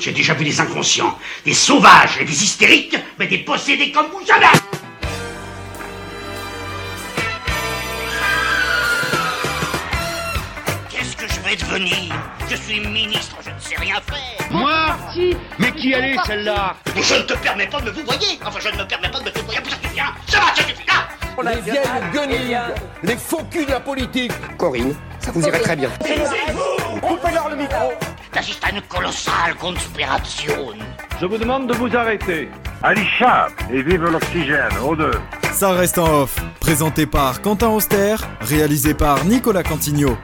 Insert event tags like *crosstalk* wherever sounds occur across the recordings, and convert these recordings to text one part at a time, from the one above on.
J'ai déjà vu des inconscients, des sauvages et des hystériques, mais des possédés comme vous jamais. Qu'est-ce que je vais devenir? Je suis ministre, je ne sais rien faire. Moi Mais qui allait celle-là? Je ne te permets pas de me vous voyer. Enfin, je ne me permets pas de me vous voyer. Ça suffit, hein Ça va, ça suffit, là Les vieilles guenilles. Les faux culs de la politique. Corinne, ça vous irait très bien. Coupez-leur le micro Das ist eine kolossale Konspiration. Je vous demande de vous arrêter. Allez, chat Et vive l'oxygène, aux deux Ça reste en off, présenté par Quentin Auster, réalisé par Nicolas Cantigno.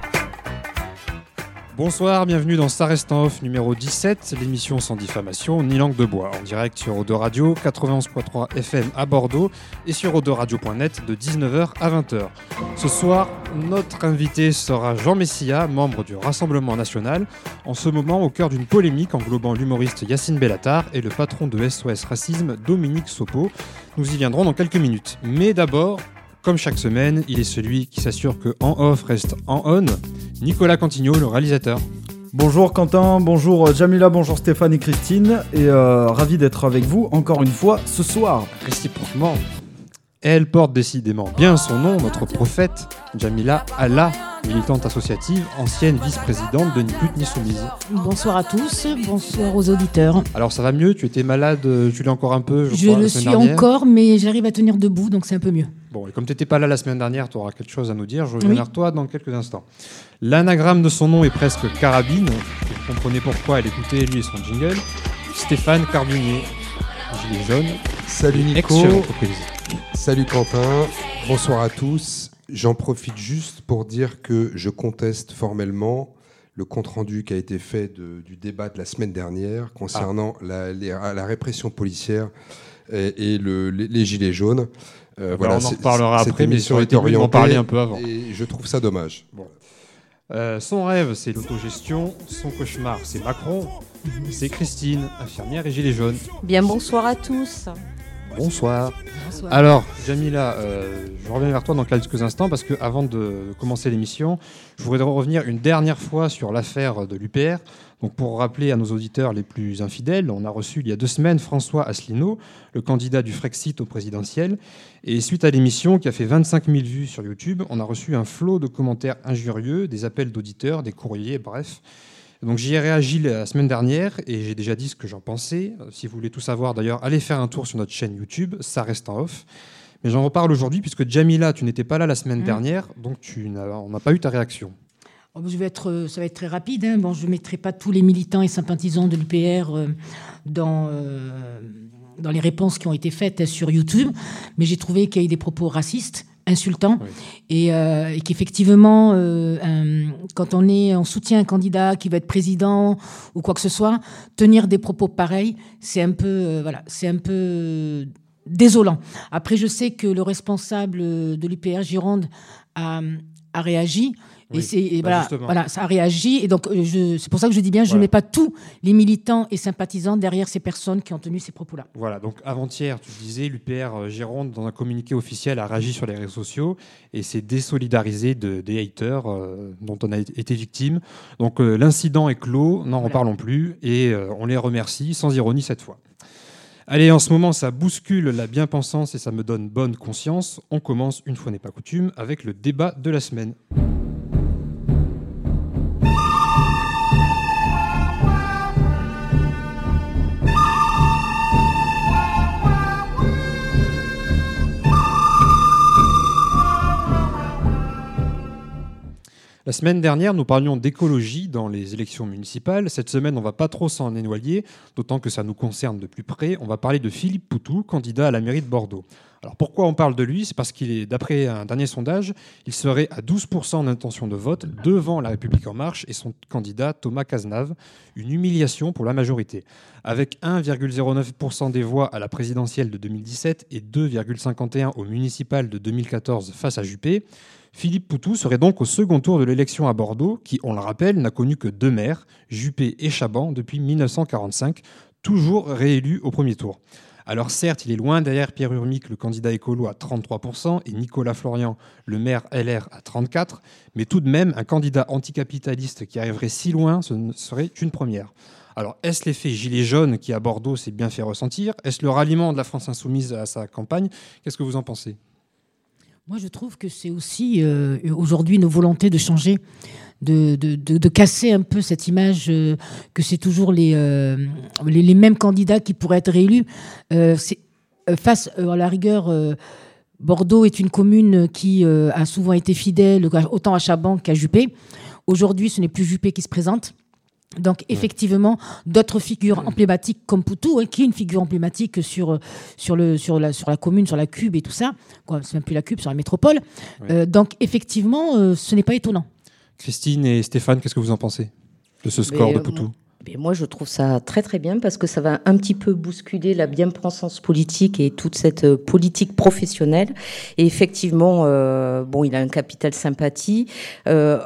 Bonsoir, bienvenue dans Ça en off numéro 17, l'émission sans diffamation ni langue de bois, en direct sur Eau Radio, 91.3 FM à Bordeaux et sur Radio.net de 19h à 20h. Ce soir, notre invité sera Jean Messia, membre du Rassemblement National, en ce moment au cœur d'une polémique englobant l'humoriste Yacine Bellatar et le patron de SOS Racisme Dominique Sopo. Nous y viendrons dans quelques minutes. Mais d'abord, comme chaque semaine, il est celui qui s'assure que en off reste en on, Nicolas Cantigno, le réalisateur. Bonjour Quentin, bonjour Jamila, bonjour Stéphane et Christine, et euh, ravi d'être avec vous encore une fois ce soir. Réciproquement, elle porte décidément bien son nom, notre prophète, Jamila Allah, militante associative, ancienne vice-présidente de Ni Pute Ni Soumise. Bonsoir à tous, bonsoir aux auditeurs. Alors ça va mieux? Tu étais malade, euh, tu l'es encore un peu Je, Je crois, la le suis dernière? encore, mais j'arrive à tenir debout, donc c'est un peu mieux. Bon, et comme tu n'étais pas là la semaine dernière, tu auras quelque chose à nous dire. Je reviens Oui. vers toi dans quelques instants. L'anagramme de son nom est presque carabine. Vous comprenez pourquoi elle écoutait lui et son jingle. Stéphane Carbunier, gilet jaune, Salut Nico, salut Quentin, bonsoir à tous. J'en profite juste pour dire que je conteste formellement le compte-rendu qui a été fait de- du débat de la semaine dernière concernant la, les- la répression policière et, et le- les, les gilets jaunes. Euh, on en reparlera après, mais était été orientée parler un peu avant. Et je trouve ça dommage. Euh, son rêve, c'est l'autogestion. Son cauchemar, c'est Macron. C'est Christine, infirmière et gilet jaune. Bien bonsoir à tous. Bonsoir. Bonsoir. Alors, Jamila, euh, je reviens vers toi dans quelques instants parce que avant de commencer l'émission, je voudrais revenir une dernière fois sur l'affaire de l'UPR. Donc, pour rappeler à nos auditeurs les plus infidèles, on a reçu il y a deux semaines François Asselineau, le candidat du Frexit au présidentiel. Et suite à l'émission qui a fait 25 000 vues sur YouTube, on a reçu un flot de commentaires injurieux, des appels d'auditeurs, des courriers, bref. Donc j'y ai réagi la semaine dernière et j'ai déjà dit ce que j'en pensais. Euh, Si vous voulez tout savoir d'ailleurs, allez faire un tour sur notre chaîne YouTube, ça reste en off. Mais j'en reparle aujourd'hui puisque Jamila, tu n'étais pas là la semaine Mhm. dernière, donc tu on n'a pas eu ta réaction. Oh, Je vais être, euh, ça va être très rapide. hein. Bon, je ne mettrai pas tous les militants et sympathisants de l'UPR euh, dans, euh, dans les réponses qui ont été faites euh, sur YouTube, mais j'ai trouvé qu'il y a eu des propos racistes, Oui. et, euh, et qu'effectivement, euh, un- quand on est en soutien à un candidat qui va être président ou quoi que ce soit, tenir des propos pareils, c'est un peu, euh, voilà, c'est un peu désolant. Après, je sais que le responsable de l'UPR Gironde a, a réagi. Oui, Et, c'est, et bah voilà, voilà, ça a réagi. Et donc, euh, je, c'est pour ça que je dis bien, je ne Voilà. mets pas tous les militants et sympathisants derrière ces personnes qui ont tenu ces propos-là. Voilà, donc avant-hier, tu disais, l'UPR euh, Gironde, dans un communiqué officiel, a réagi sur les réseaux sociaux et s'est désolidarisé de, des haters euh, dont on a été victime. Donc euh, l'incident est clos, n'en Voilà. reparlons plus et euh, on les remercie, sans ironie cette fois. Allez, en ce moment, ça bouscule la bien-pensance et ça me donne bonne conscience. On commence, une fois n'est pas coutume, avec le débat de la semaine. La semaine dernière, nous parlions d'écologie dans les élections municipales. Cette semaine, on va pas trop s'en éloigner, d'autant que ça nous concerne de plus près. On va parler de Philippe Poutou, candidat à la mairie de Bordeaux. Alors pourquoi on parle de lui? C'est parce qu'il est, d'après un dernier sondage, il serait à 12% d'intention de vote devant La République En Marche et son candidat Thomas Cazenave. Une humiliation pour la majorité. Avec 1,09% des voix à la présidentielle de 2017 et 2,51% au municipal de 2014 face à Juppé, Philippe Poutou serait donc au second tour de l'élection à Bordeaux, qui, on le rappelle, n'a connu que deux maires, Juppé et Chaban, depuis 1945, toujours réélus au premier tour. Alors certes, il est loin derrière Pierre Urmic, le candidat écolo, à 33%, et Nicolas Florian, le maire LR, à 34%, mais tout de même, un candidat anticapitaliste qui arriverait si loin, ce ne serait une première. Alors, est-ce l'effet gilet jaune qui, à Bordeaux, s'est bien fait ressentir? Est-ce le ralliement de la France insoumise à sa campagne? Qu'est-ce que vous en pensez? Moi, je trouve que c'est aussi euh, aujourd'hui une volonté de changer, de, casser un peu cette image euh, que c'est toujours les, euh, les, mêmes candidats qui pourraient être réélus. Face à la rigueur. Bordeaux est une commune qui a souvent été fidèle autant à Chaban qu'à Juppé. Aujourd'hui, ce n'est plus Juppé qui se présente. Donc effectivement, d'autres figures emblématiques comme Poutou, hein, qui est une figure emblématique sur, sur, le, sur, la, sur la commune, sur la Cube et tout ça, c'est même plus la Cube, sur la métropole. Oui. Euh, donc effectivement, euh, ce n'est pas étonnant. Christine et Stéphane, qu'est-ce que vous en pensez de ce score Mais, de Poutou mais moi, je trouve ça très très bien parce que ça va un petit peu bousculer la bien-pensance politique et toute cette euh, politique professionnelle. Et effectivement, euh, bon, il a un capital sympathie. Euh,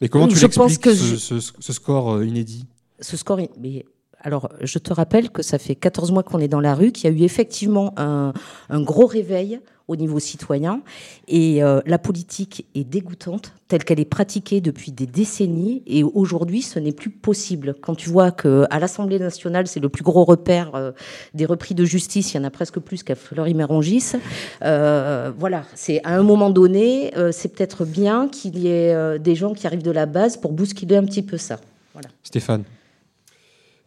mais comment tu l'expliques que ce, ce, ce, score inédit? Ce score, mais alors, je te rappelle que ça fait 14 mois qu'on est dans la rue, qu'il y a eu effectivement un, un gros réveil au niveau citoyen. Et euh, la politique est dégoûtante, telle qu'elle est pratiquée depuis des décennies. Et aujourd'hui, ce n'est plus possible. Quand tu vois qu'à l'Assemblée nationale, c'est le plus gros repère euh, des repris de justice, il y en a presque plus qu'à Fleury-Mérangis. Euh, voilà, c'est à un moment donné, c'est peut-être bien qu'il y ait des gens qui arrivent de la base pour bousculer un petit peu ça. Voilà. Stéphane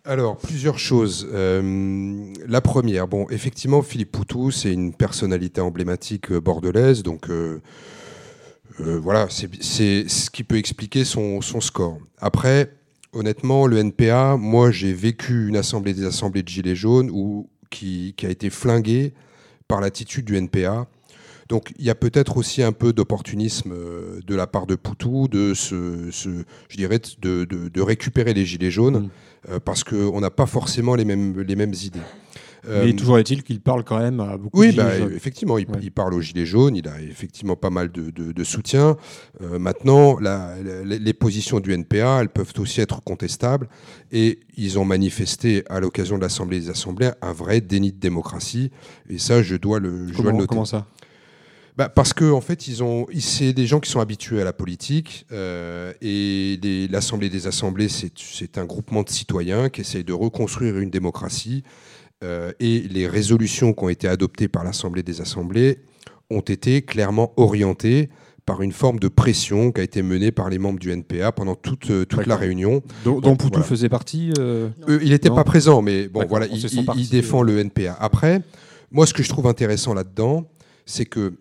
alors, plusieurs choses. Euh, la première, bon, effectivement, Philippe Poutou, c'est une personnalité emblématique bordelaise, donc euh, euh, voilà, c'est ce qui peut expliquer son, score. Après, honnêtement, le NPA, moi, j'ai vécu une assemblée des assemblées de Gilets jaunes qui, a été flinguée par l'attitude du NPA. Donc il y a peut-être aussi un peu d'opportunisme de la part de Poutou, de, se je dirais, de, récupérer les gilets jaunes. Mmh euh, parce qu'on n'a pas forcément les mêmes, les mêmes idées. Mais toujours est-il qu'il parle quand même à beaucoup oui, de bah, effectivement, il, ouais. il, parle aux Gilets jaunes, il a effectivement pas mal de, de, de soutien. Euh, maintenant, la, la, les positions du NPA, elles peuvent aussi être contestables, et ils ont manifesté à l'occasion de l'Assemblée des Assemblées un vrai déni de démocratie, et ça, je dois le, je comment, dois le noter. Comment ça? Bah parce que en fait, ils ont, c'est des gens qui sont habitués à la politique euh, et l'Assemblée des assemblées, c'est un groupement de citoyens qui essayent de reconstruire une démocratie euh, et les résolutions qui ont été adoptées par l'Assemblée des assemblées ont été clairement orientées par une forme de pression qui a été menée par les membres du NPA pendant toute, euh, toute la réunion. Dont, dont Poutou voilà. faisait partie euh... euh, Il n'était pas présent, mais bon, voilà, il, il, il, défend le NPA. Après, moi, ce que je trouve intéressant là-dedans, c'est que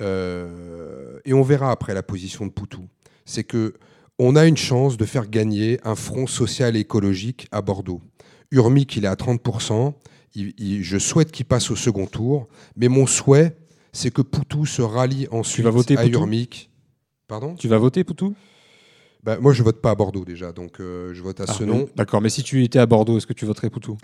euh, et on verra après la position de Poutou, c'est que on a une chance de faire gagner un front social et écologique à Bordeaux. Urmic, il est à 30%. Il, il, je souhaite qu'il passe au second tour, mais mon souhait, c'est que Poutou se rallie ensuite tu vas voter à Urmic. Pardon? Tu vas voter Poutou? Bah, Moi, je vote pas à Bordeaux déjà, donc euh, je vote à ah, Senon. D'accord, mais si tu étais à Bordeaux, est-ce que tu voterais Poutou?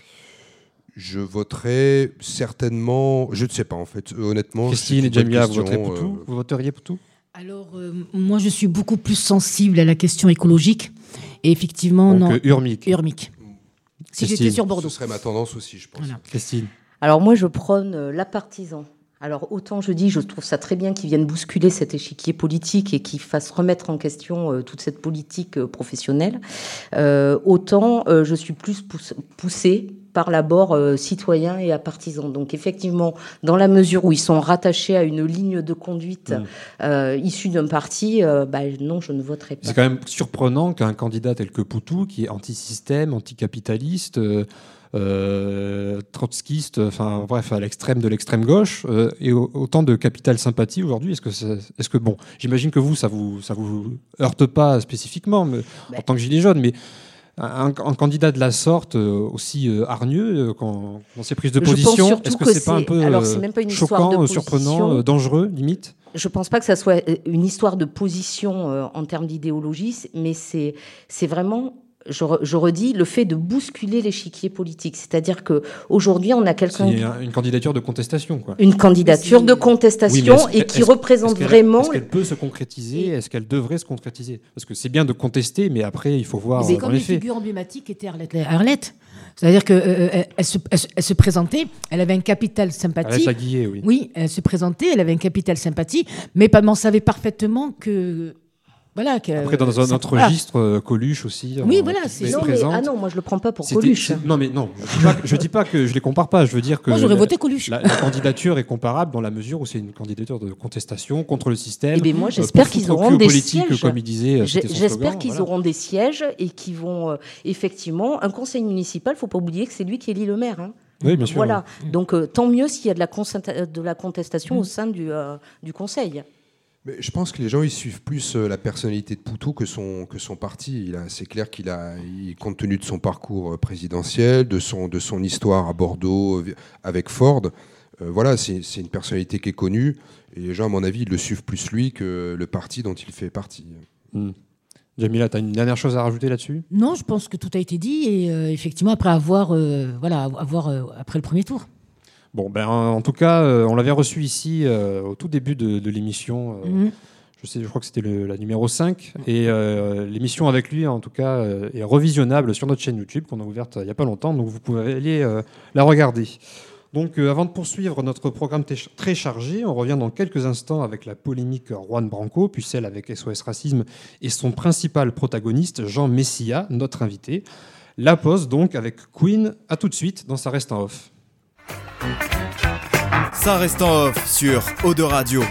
Je voterais certainement, je ne sais pas en fait, honnêtement. Christine et Jamia, vous euh... Vous voteriez Poutou Alors, euh, moi, je suis beaucoup plus sensible à la question écologique. Et effectivement, Donc, non. Euh, Urmic. Urmic. Si j'étais sur Bordeaux. Ce serait ma tendance aussi, je pense. Voilà. Christine. Alors, moi, je prône euh, la partisan. Alors autant je dis, je trouve ça très bien qu'ils viennent bousculer cet échiquier politique et qu'ils fassent remettre en question euh, toute cette politique euh, professionnelle. Euh, autant je suis plus poussée par l'abord euh, citoyen et à partisan. Donc effectivement, dans la mesure où ils sont rattachés à une ligne de conduite mmh. euh, issue d'un parti, euh, bah, non, je ne voterai pas. C'est quand même surprenant qu'un candidat tel que Poutou, qui est anti-système, anticapitaliste, euh, trotskiste, enfin bref, à l'extrême de l'extrême gauche, euh, et autant de capital sympathie aujourd'hui. Est-ce que, bon, j'imagine que vous, ça vous, ça vous heurte pas spécifiquement mais, bah. en tant que gilet jaune, mais un, un, candidat de la sorte euh, aussi euh, hargneux quand, dans ses prises de position, est-ce que, que c'est pas un peu alors, même pas une choquant, de surprenant, dangereux, limite? Je pense pas que ça soit une histoire de position euh, en termes d'idéologie, mais c'est c'est vraiment je, re- je redis, le fait de bousculer l'échiquier politique. C'est-à-dire que aujourd'hui, on a quelqu'un, un- une candidature de contestation, quoi. une candidature de contestation et qui représente vraiment. Est-ce qu'elle peut se concrétiser? Est-ce qu'elle devrait se concrétiser? Parce que c'est bien de contester, mais après, il faut voir C'est euh, comme les faits. figures emblématiques étaient Arlette. Arlette. C'est-à-dire qu'elle elle, se, elle se- elle se présentait, elle avait un capital sympathie. Arlette Laguillet, oui. Oui, elle se présentait, elle avait un capital sympathie, mais pas- mais on savait parfaitement que. Voilà. que- Après, dans un autre registre, euh, Coluche aussi. Oui, euh, voilà, c'est- Non, mais, ah non, moi je le prends pas pour Coluche. Non, mais non, je dis pas, que- je dis pas que je les compare pas. Je veux dire que Moi, j'aurais la- voté Coluche. La, la candidature est comparable dans la mesure où c'est une candidature de contestation contre le système. Eh bien, moi, euh, j'espère qu'ils auront des sièges. Comme il disait, J'espère qu'ils voilà. auront des sièges et qu'ils vont euh, effectivement un conseil municipal. Faut pas oublier que c'est lui qui élit le maire. hein. Oui, bien sûr. Voilà. oui. Donc euh, tant mieux s'il y a de la, consenta- de la contestation Mm. au sein du, euh, du conseil. Mais je pense que les gens ils suivent plus euh, la personnalité de Poutou que son que son parti. C'est clair qu'il a, il- compte tenu de son parcours euh, présidentiel, de son de son histoire à Bordeaux euh, avec Ford. euh, voilà, c'est c'est une personnalité qui est connue et les gens, à mon avis, ils le suivent plus lui que le parti dont il fait partie. Hmm. Jamila, tu as une dernière chose à rajouter là-dessus? Non, je pense que tout a été dit et euh, effectivement après avoir, euh, voilà, avoir euh, après le premier tour. Bon, ben, en tout cas, euh, on l'avait reçu ici euh, au tout début de, de l'émission. euh, Mhm. Je, sais, je crois que c'était la numéro 5. Et euh, l'émission avec lui, en tout cas, est revisionnable sur notre chaîne YouTube qu'on a ouverte il n'y a pas longtemps. Donc vous pouvez aller la regarder. Donc avant de poursuivre notre programme très chargé, on revient dans quelques instants avec la polémique Juan Branco, puis celle avec SOS Racisme et son principal protagoniste, Jean Messia, notre invité. La pause donc avec Queen. À tout de suite dans Ça reste en off. Ça reste en off sur Eau de Radio.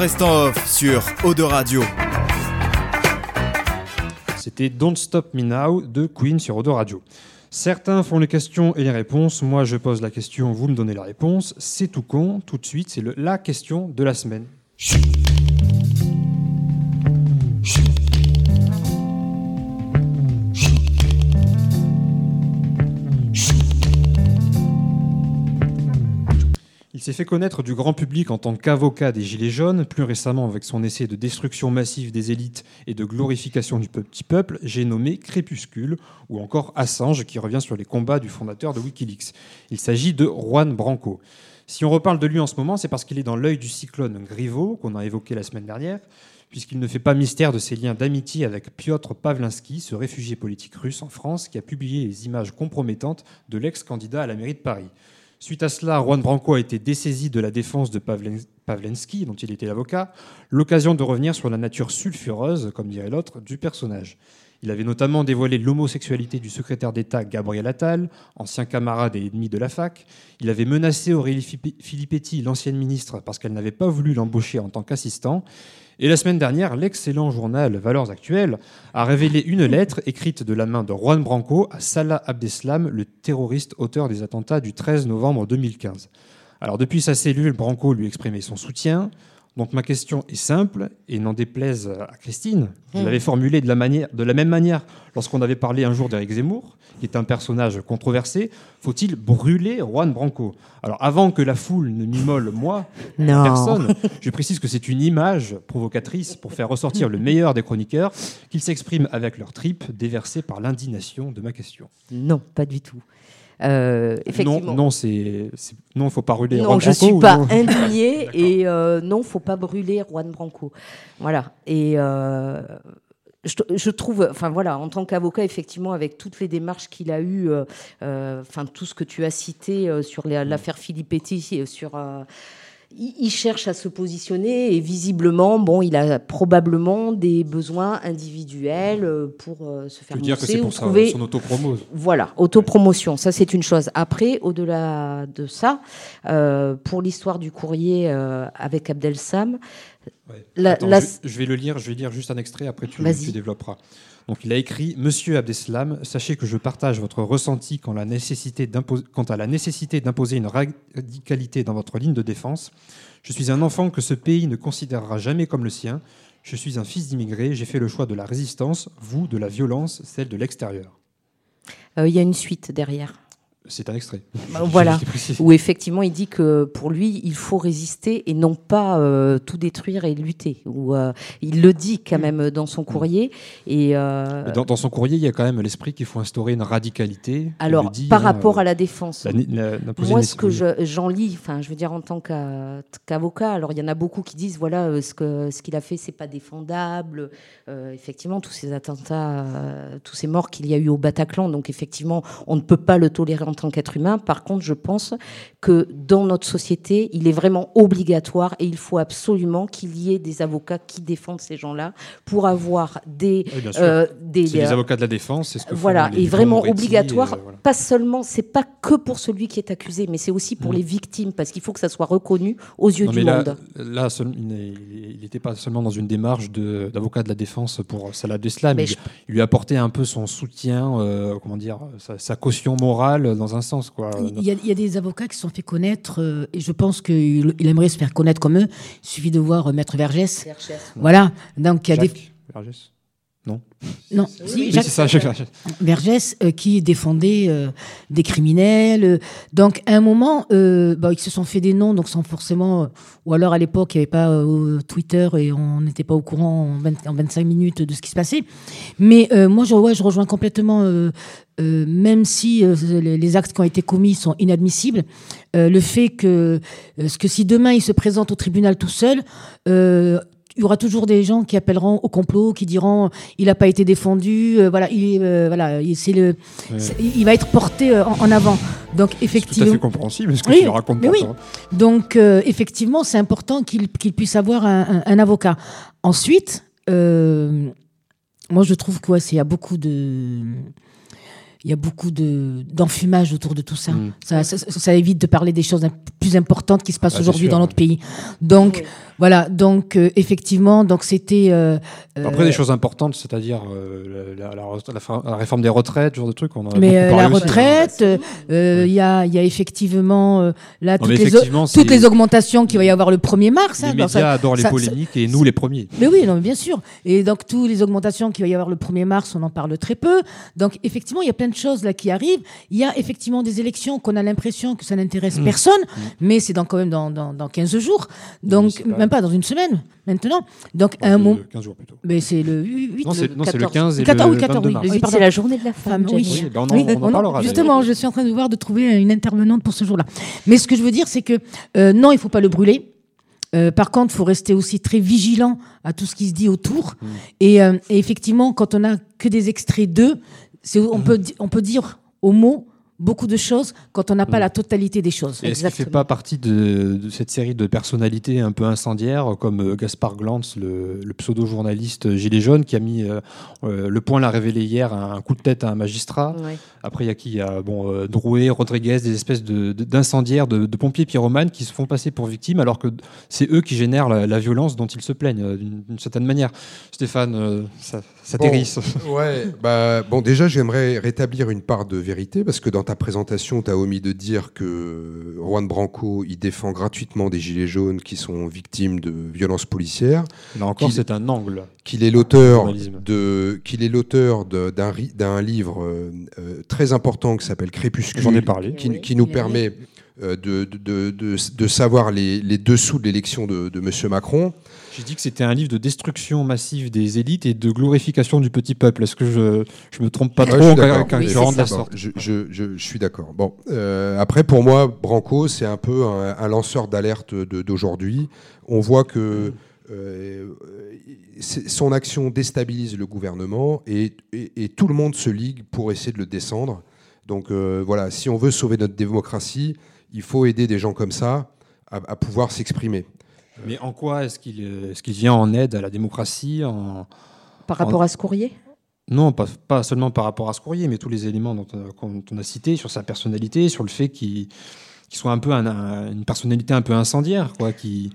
Reste en off sur Eau Radio. C'était Don't Stop Me Now de Queen sur Odo Radio. Certains font les questions et les réponses. Moi, je pose la question, vous me donnez la réponse. C'est tout con. Tout de suite, c'est la question de la semaine. S'est fait connaître du grand public en tant qu'avocat des Gilets jaunes, plus récemment avec son essai de destruction massive des élites et de glorification du petit peuple, j'ai nommé Crépuscule, ou encore Assange, qui revient sur les combats du fondateur de Wikileaks. Il s'agit de Juan Branco. Si on reparle de lui en ce moment, c'est parce qu'il est dans l'œil du cyclone Griveaux, qu'on a évoqué la semaine dernière, puisqu'il ne fait pas mystère de ses liens d'amitié avec Piotr Pavlinsky, ce réfugié politique russe en France, qui a publié les images compromettantes de l'ex-candidat à la mairie de Paris. Suite à cela, Juan Branco a été dessaisi de la défense de Pavlen- Pavlensky, dont il était l'avocat, l'occasion de revenir sur la nature sulfureuse, comme dirait l'autre, du personnage. Il avait notamment dévoilé l'homosexualité du secrétaire d'État Gabriel Attal, ancien camarade et ennemi de la fac. Il avait menacé Aurélie Fi- Filippetti, l'ancienne ministre, parce qu'elle n'avait pas voulu l'embaucher en tant qu'assistant. Et la semaine dernière, l'excellent journal Valeurs Actuelles a révélé une lettre écrite de la main de Juan Branco à Salah Abdeslam, le terroriste auteur des attentats du 13 novembre 2015. Alors depuis sa cellule, Branco lui exprimait son soutien. Donc ma question est simple, et n'en déplaise à Christine, je Mm. l'avais formulée de la, manière, de la même manière lorsqu'on avait parlé un jour d'Éric Zemmour, qui est un personnage controversé. Faut-il brûler Juan Branco? Alors avant que la foule ne m'immole moi, Non. personne, je précise que c'est une image provocatrice pour faire ressortir le meilleur des chroniqueurs, qu'ils s'expriment avec leurs tripes déversées par l'indignation de ma question. Non, pas du tout. Euh, effectivement. Non, non, c'est, non, faut pas brûler Non, Juan je Branco, suis pas *laughs* indignée et euh, non, faut pas brûler Juan Branco. Voilà. Et euh, je, je trouve, enfin voilà, en tant qu'avocat, effectivement, avec toutes les démarches qu'il a eues, euh, enfin tout ce que tu as cité sur les- l'affaire Filippetti, sur il cherche à se positionner et visiblement, bon, il a probablement des besoins individuels euh, pour euh, se faire dire que c'est ou pour trouver son autopromo voilà, autopromotion, ça c'est une chose. Après, au-delà de ça, euh, pour l'histoire du courrier euh, avec Abdel Sam, la- Attends, la- je, je vais le lire, je vais lire juste un extrait, après tu, tu développeras. Donc il a écrit Monsieur Abdeslam, sachez que je partage votre ressenti quant, la nécessité d'impo- quant à la nécessité d'imposer une radicalité dans votre ligne de défense. Je suis un enfant que ce pays ne considérera jamais comme le sien. Je suis un fils d'immigré, j'ai fait le choix de la résistance, vous de la violence, celle de l'extérieur. euh, il y a une suite derrière. C'est un extrait. Bah, *laughs* Voilà, où effectivement il dit que pour lui il faut résister et non pas euh, tout détruire et lutter. Ou euh, il le dit quand même dans son courrier. Et euh, Dans, dans son courrier, il y a quand même l'esprit qu'il faut instaurer une radicalité. Alors dit, par hein, rapport à la défense, la- la- d'imposer Moi, ce que je- j'en lis, enfin, je veux dire en tant qu'a- qu'avocat, alors il y en a beaucoup qui disent voilà, ce que ce qu'il a fait, c'est pas défendable. Effectivement, tous ces attentats, tous ces morts qu'il y a eu au Bataclan, donc effectivement, on ne peut pas le tolérer en tant qu'être humain. Par contre, je pense que dans notre société, il est vraiment obligatoire et il faut absolument qu'il y ait des avocats qui défendent ces gens-là pour avoir des Oui, euh, des C'est les euh, avocats de la défense, c'est ce que font voilà, les et vraiment obligatoire, et, euh, voilà. pas seulement, c'est pas que pour celui qui est accusé, mais c'est aussi pour Mm. les victimes, parce qu'il faut que ça soit reconnu aux yeux Non, du mais monde. là il n'était pas seulement dans une démarche d'avocat de, la défense pour Salah Abdeslam. Mais Il, je- il lui a apporté un peu son soutien, euh, comment dire, sa, sa caution morale dans un sens. Quoi. Il y, a, il y a des avocats qui se sont fait connaître euh, et je pense qu'il il aimerait se faire connaître comme eux. Il suffit de voir euh, Maître Vergès. Vergès. Voilà. Donc il y a des. Vergès Non Non, si, oui, Jacques- c'est ça, Jacques Vergès. Vergès euh, qui défendait euh, des criminels. euh. donc, à un moment, euh, bah, ils se sont fait des noms, donc sans forcément. euh, ou alors, à l'époque, il n'y avait pas euh, Twitter et on n'était pas au courant en, 20 en 25 minutes de ce qui se passait. Mais euh, moi, je, ouais, je rejoins complètement, euh, euh, même si euh, les, les actes qui ont été commis sont inadmissibles, euh, le fait que, euh, ce que si demain il se présente au tribunal tout seul, euh, il y aura toujours des gens qui appelleront au complot, qui diront il n'a pas été défendu, euh, voilà, il, euh, voilà, il- c'est le, Ouais. c'est- il va être porté euh, en, en avant. Donc Tout à effectivement, fait compréhensible, ce que Oui, tu racontes mais oui. donc euh, effectivement, c'est important qu'il qu'il puisse avoir un, un- un avocat. Ensuite, euh, moi je trouve qu'il y a beaucoup de il y a beaucoup de d'enfumage autour de tout ça. Mm. Ça, ça. ça évite de parler des choses plus importantes qui se passent Ah, aujourd'hui dans notre pays. Donc voilà, donc euh, effectivement, donc c'était. euh, Après, euh, des choses importantes, c'est-à-dire euh, la, la- la- la fa- la réforme des retraites, ce genre de trucs. On en a Mais euh, la aussi, hein. retraite, il y, a, il y a effectivement euh, là toutes les, effectivement, c'est- toutes les augmentations qu'il va y avoir le 1er mars. hein, Les dans médias ça- adorent les polémiques et nous les premiers. Mais oui, non, mais bien sûr. Et donc, toutes les augmentations qu'il va y avoir le 1er mars, on en parle très peu. Donc, effectivement, il y a plein de choses là qui arrivent. Il y a effectivement des élections qu'on a l'impression que ça n'intéresse Mm. personne, mais c'est dans, quand même dans, dans, dans 15 jours. Donc, même pas dans une semaine, maintenant. Donc, à un moment. 15 jours plutôt. Mais c'est le 8. Non, c'est- non, c'est le 14. 15 et le 14, oui, 14, 22 oui, c'est la journée de la femme. oui. Ben on en- Oui, on en parlera, Justement, je suis en train de voir de trouver une intervenante pour ce jour-là. Mais ce que je veux dire, c'est que euh, non, il faut pas le brûler. Euh, par contre, il faut rester aussi très vigilant à tout ce qui se dit autour. Mm. Et, euh, et effectivement, quand on a que des extraits d'eux, on, Mm. peut, on peut dire au mot beaucoup de choses quand on n'a pas Mm. la totalité des choses. Est-ce qu'il ne fait pas partie de, de cette série de personnalités un peu incendiaires, comme euh, Gaspard Glantz, le, le pseudo-journaliste Gilet jaune, qui a mis euh, euh, le point l'a révélé hier, un, coup de tête à un magistrat. Ouais. Après, il y a qui Il y a bon, euh, Drouet, Rodriguez, des espèces de- de- d'incendiaires, de, de pompiers pyromanes qui se font passer pour victimes, alors que c'est eux qui génèrent la, la violence dont ils se plaignent, euh, d'une d'une certaine manière. Stéphane, euh, ça, ça Bon, t'hérisse. Ouais, bah, bon, déjà, j'aimerais rétablir une part de vérité parce que dans ta présentation, tu as omis de dire que Juan Branco, il défend gratuitement des gilets jaunes qui sont victimes de violences policières. Là encore, c'est un angle. Qu'il est l'auteur qu'il est l'auteur d'un livre euh, euh, très important qui s'appelle Crépuscule. J'en ai parlé. Qui, Oui, qui nous permet euh, de, de, de, de savoir les, les dessous de l'élection de, de Monsieur Macron. J'ai dit que c'était un livre de destruction massive des élites et de glorification du petit peuple. Est-ce que je, je me trompe pas Ouais, trop je suis quand, d'accord. quand Oui, je la sorte Je, je, suis d'accord. Bon, euh, après, pour moi, Branco, c'est un peu un, un lanceur d'alerte d'aujourd'hui. On voit que euh, son action déstabilise le gouvernement et, et- et tout le monde se ligue pour essayer de le descendre. Donc euh, voilà, si on veut sauver notre démocratie, il faut aider des gens comme ça à, à pouvoir s'exprimer. Mais en quoi est-ce qu'il est qu'il vient en aide à la démocratie en... Par rapport à ce courrier? Non, pas, pas seulement par rapport à ce courrier, mais tous les éléments dont, on a- dont on a cité, sur sa personnalité, sur le fait qu'il soit un peu un- un- une personnalité un peu incendiaire, quoi, qui...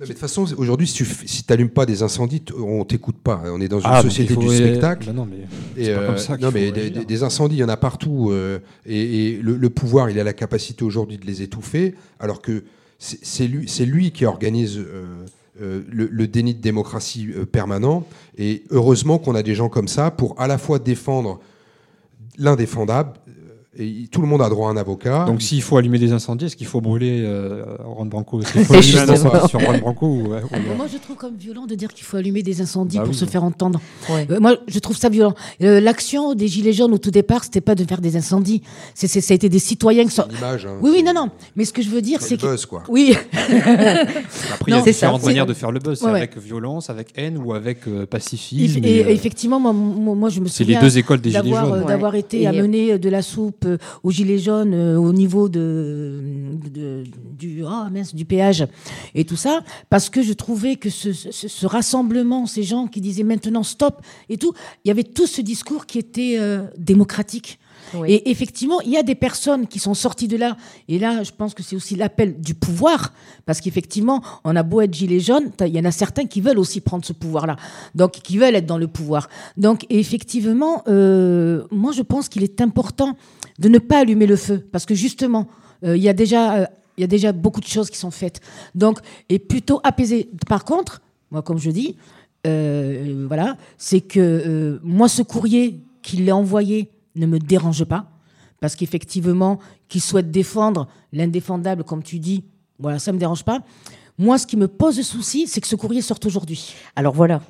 Non, mais de toute façon, aujourd'hui, si tu si t'allumes pas des incendies, on t'écoute pas. On est dans une Ah, société du spectacle. Bah non, mais Et, pas euh, comme ça non, mais des, agir. des- des incendies, il y en a partout. euh, et et le, le pouvoir, il a la capacité aujourd'hui de les étouffer, alors que c'est lui, qui organise euh, euh, le, le déni de démocratie euh, permanent. Et heureusement qu'on a des gens comme ça pour à la fois défendre l'indéfendable. Et tout le monde a droit à un avocat. Donc s'il faut allumer des incendies, est-ce qu'il faut brûler euh, Juan Branco? Est-ce qu'il *laughs* faut allumer un sur Juan Branco ou, ouais, ou- Ah, Moi, je trouve comme violent de dire qu'il faut allumer des incendies Bah pour oui. se faire entendre. Ouais. Euh, moi, je trouve ça violent. Euh, L'action des Gilets jaunes au tout départ, c'était pas de faire des incendies. C'est, ça a été des citoyens qui sont. C'est une image, hein, oui, oui, non, non. Mais ce que je veux dire, c'est c'est le que. buzz, quoi. Oui. *laughs* Après, il y a c'est différentes ça, manières de faire le buzz. C'est Ouais, avec violence, avec haine ou avec euh, Et, pacifisme. et et, euh, effectivement, moi, moi, moi, je me c'est les souviens deux écoles des Gilets d'avoir, jaunes. d'avoir été amené de la soupe euh, aux Gilets jaunes euh, au niveau de, du, mince, du péage et tout ça, parce que je trouvais que ce rassemblement, ces gens qui disaient maintenant stop et tout, il y avait tout ce discours qui était euh, démocratique. Et effectivement, il y a des personnes qui sont sorties de là. Et là, je pense que c'est aussi l'appel du pouvoir. Parce qu'effectivement, on a beau être gilet jaune, il y en a certains qui veulent aussi prendre ce pouvoir-là. Donc, qui veulent être dans le pouvoir. Donc, effectivement, euh, moi, je pense qu'il est important de ne pas allumer le feu. Parce que justement, euh, il y a déjà... euh, il y a déjà beaucoup de choses qui sont faites. Donc, et plutôt apaiser. Par contre, moi, comme je dis, voilà, c'est que moi, ce courrier qu'il a envoyé ne me dérange pas, parce qu'effectivement, qu'il souhaite défendre l'indéfendable, comme tu dis, voilà, ça me dérange pas. Moi, ce qui me pose souci, c'est que ce courrier sorte aujourd'hui. Alors voilà.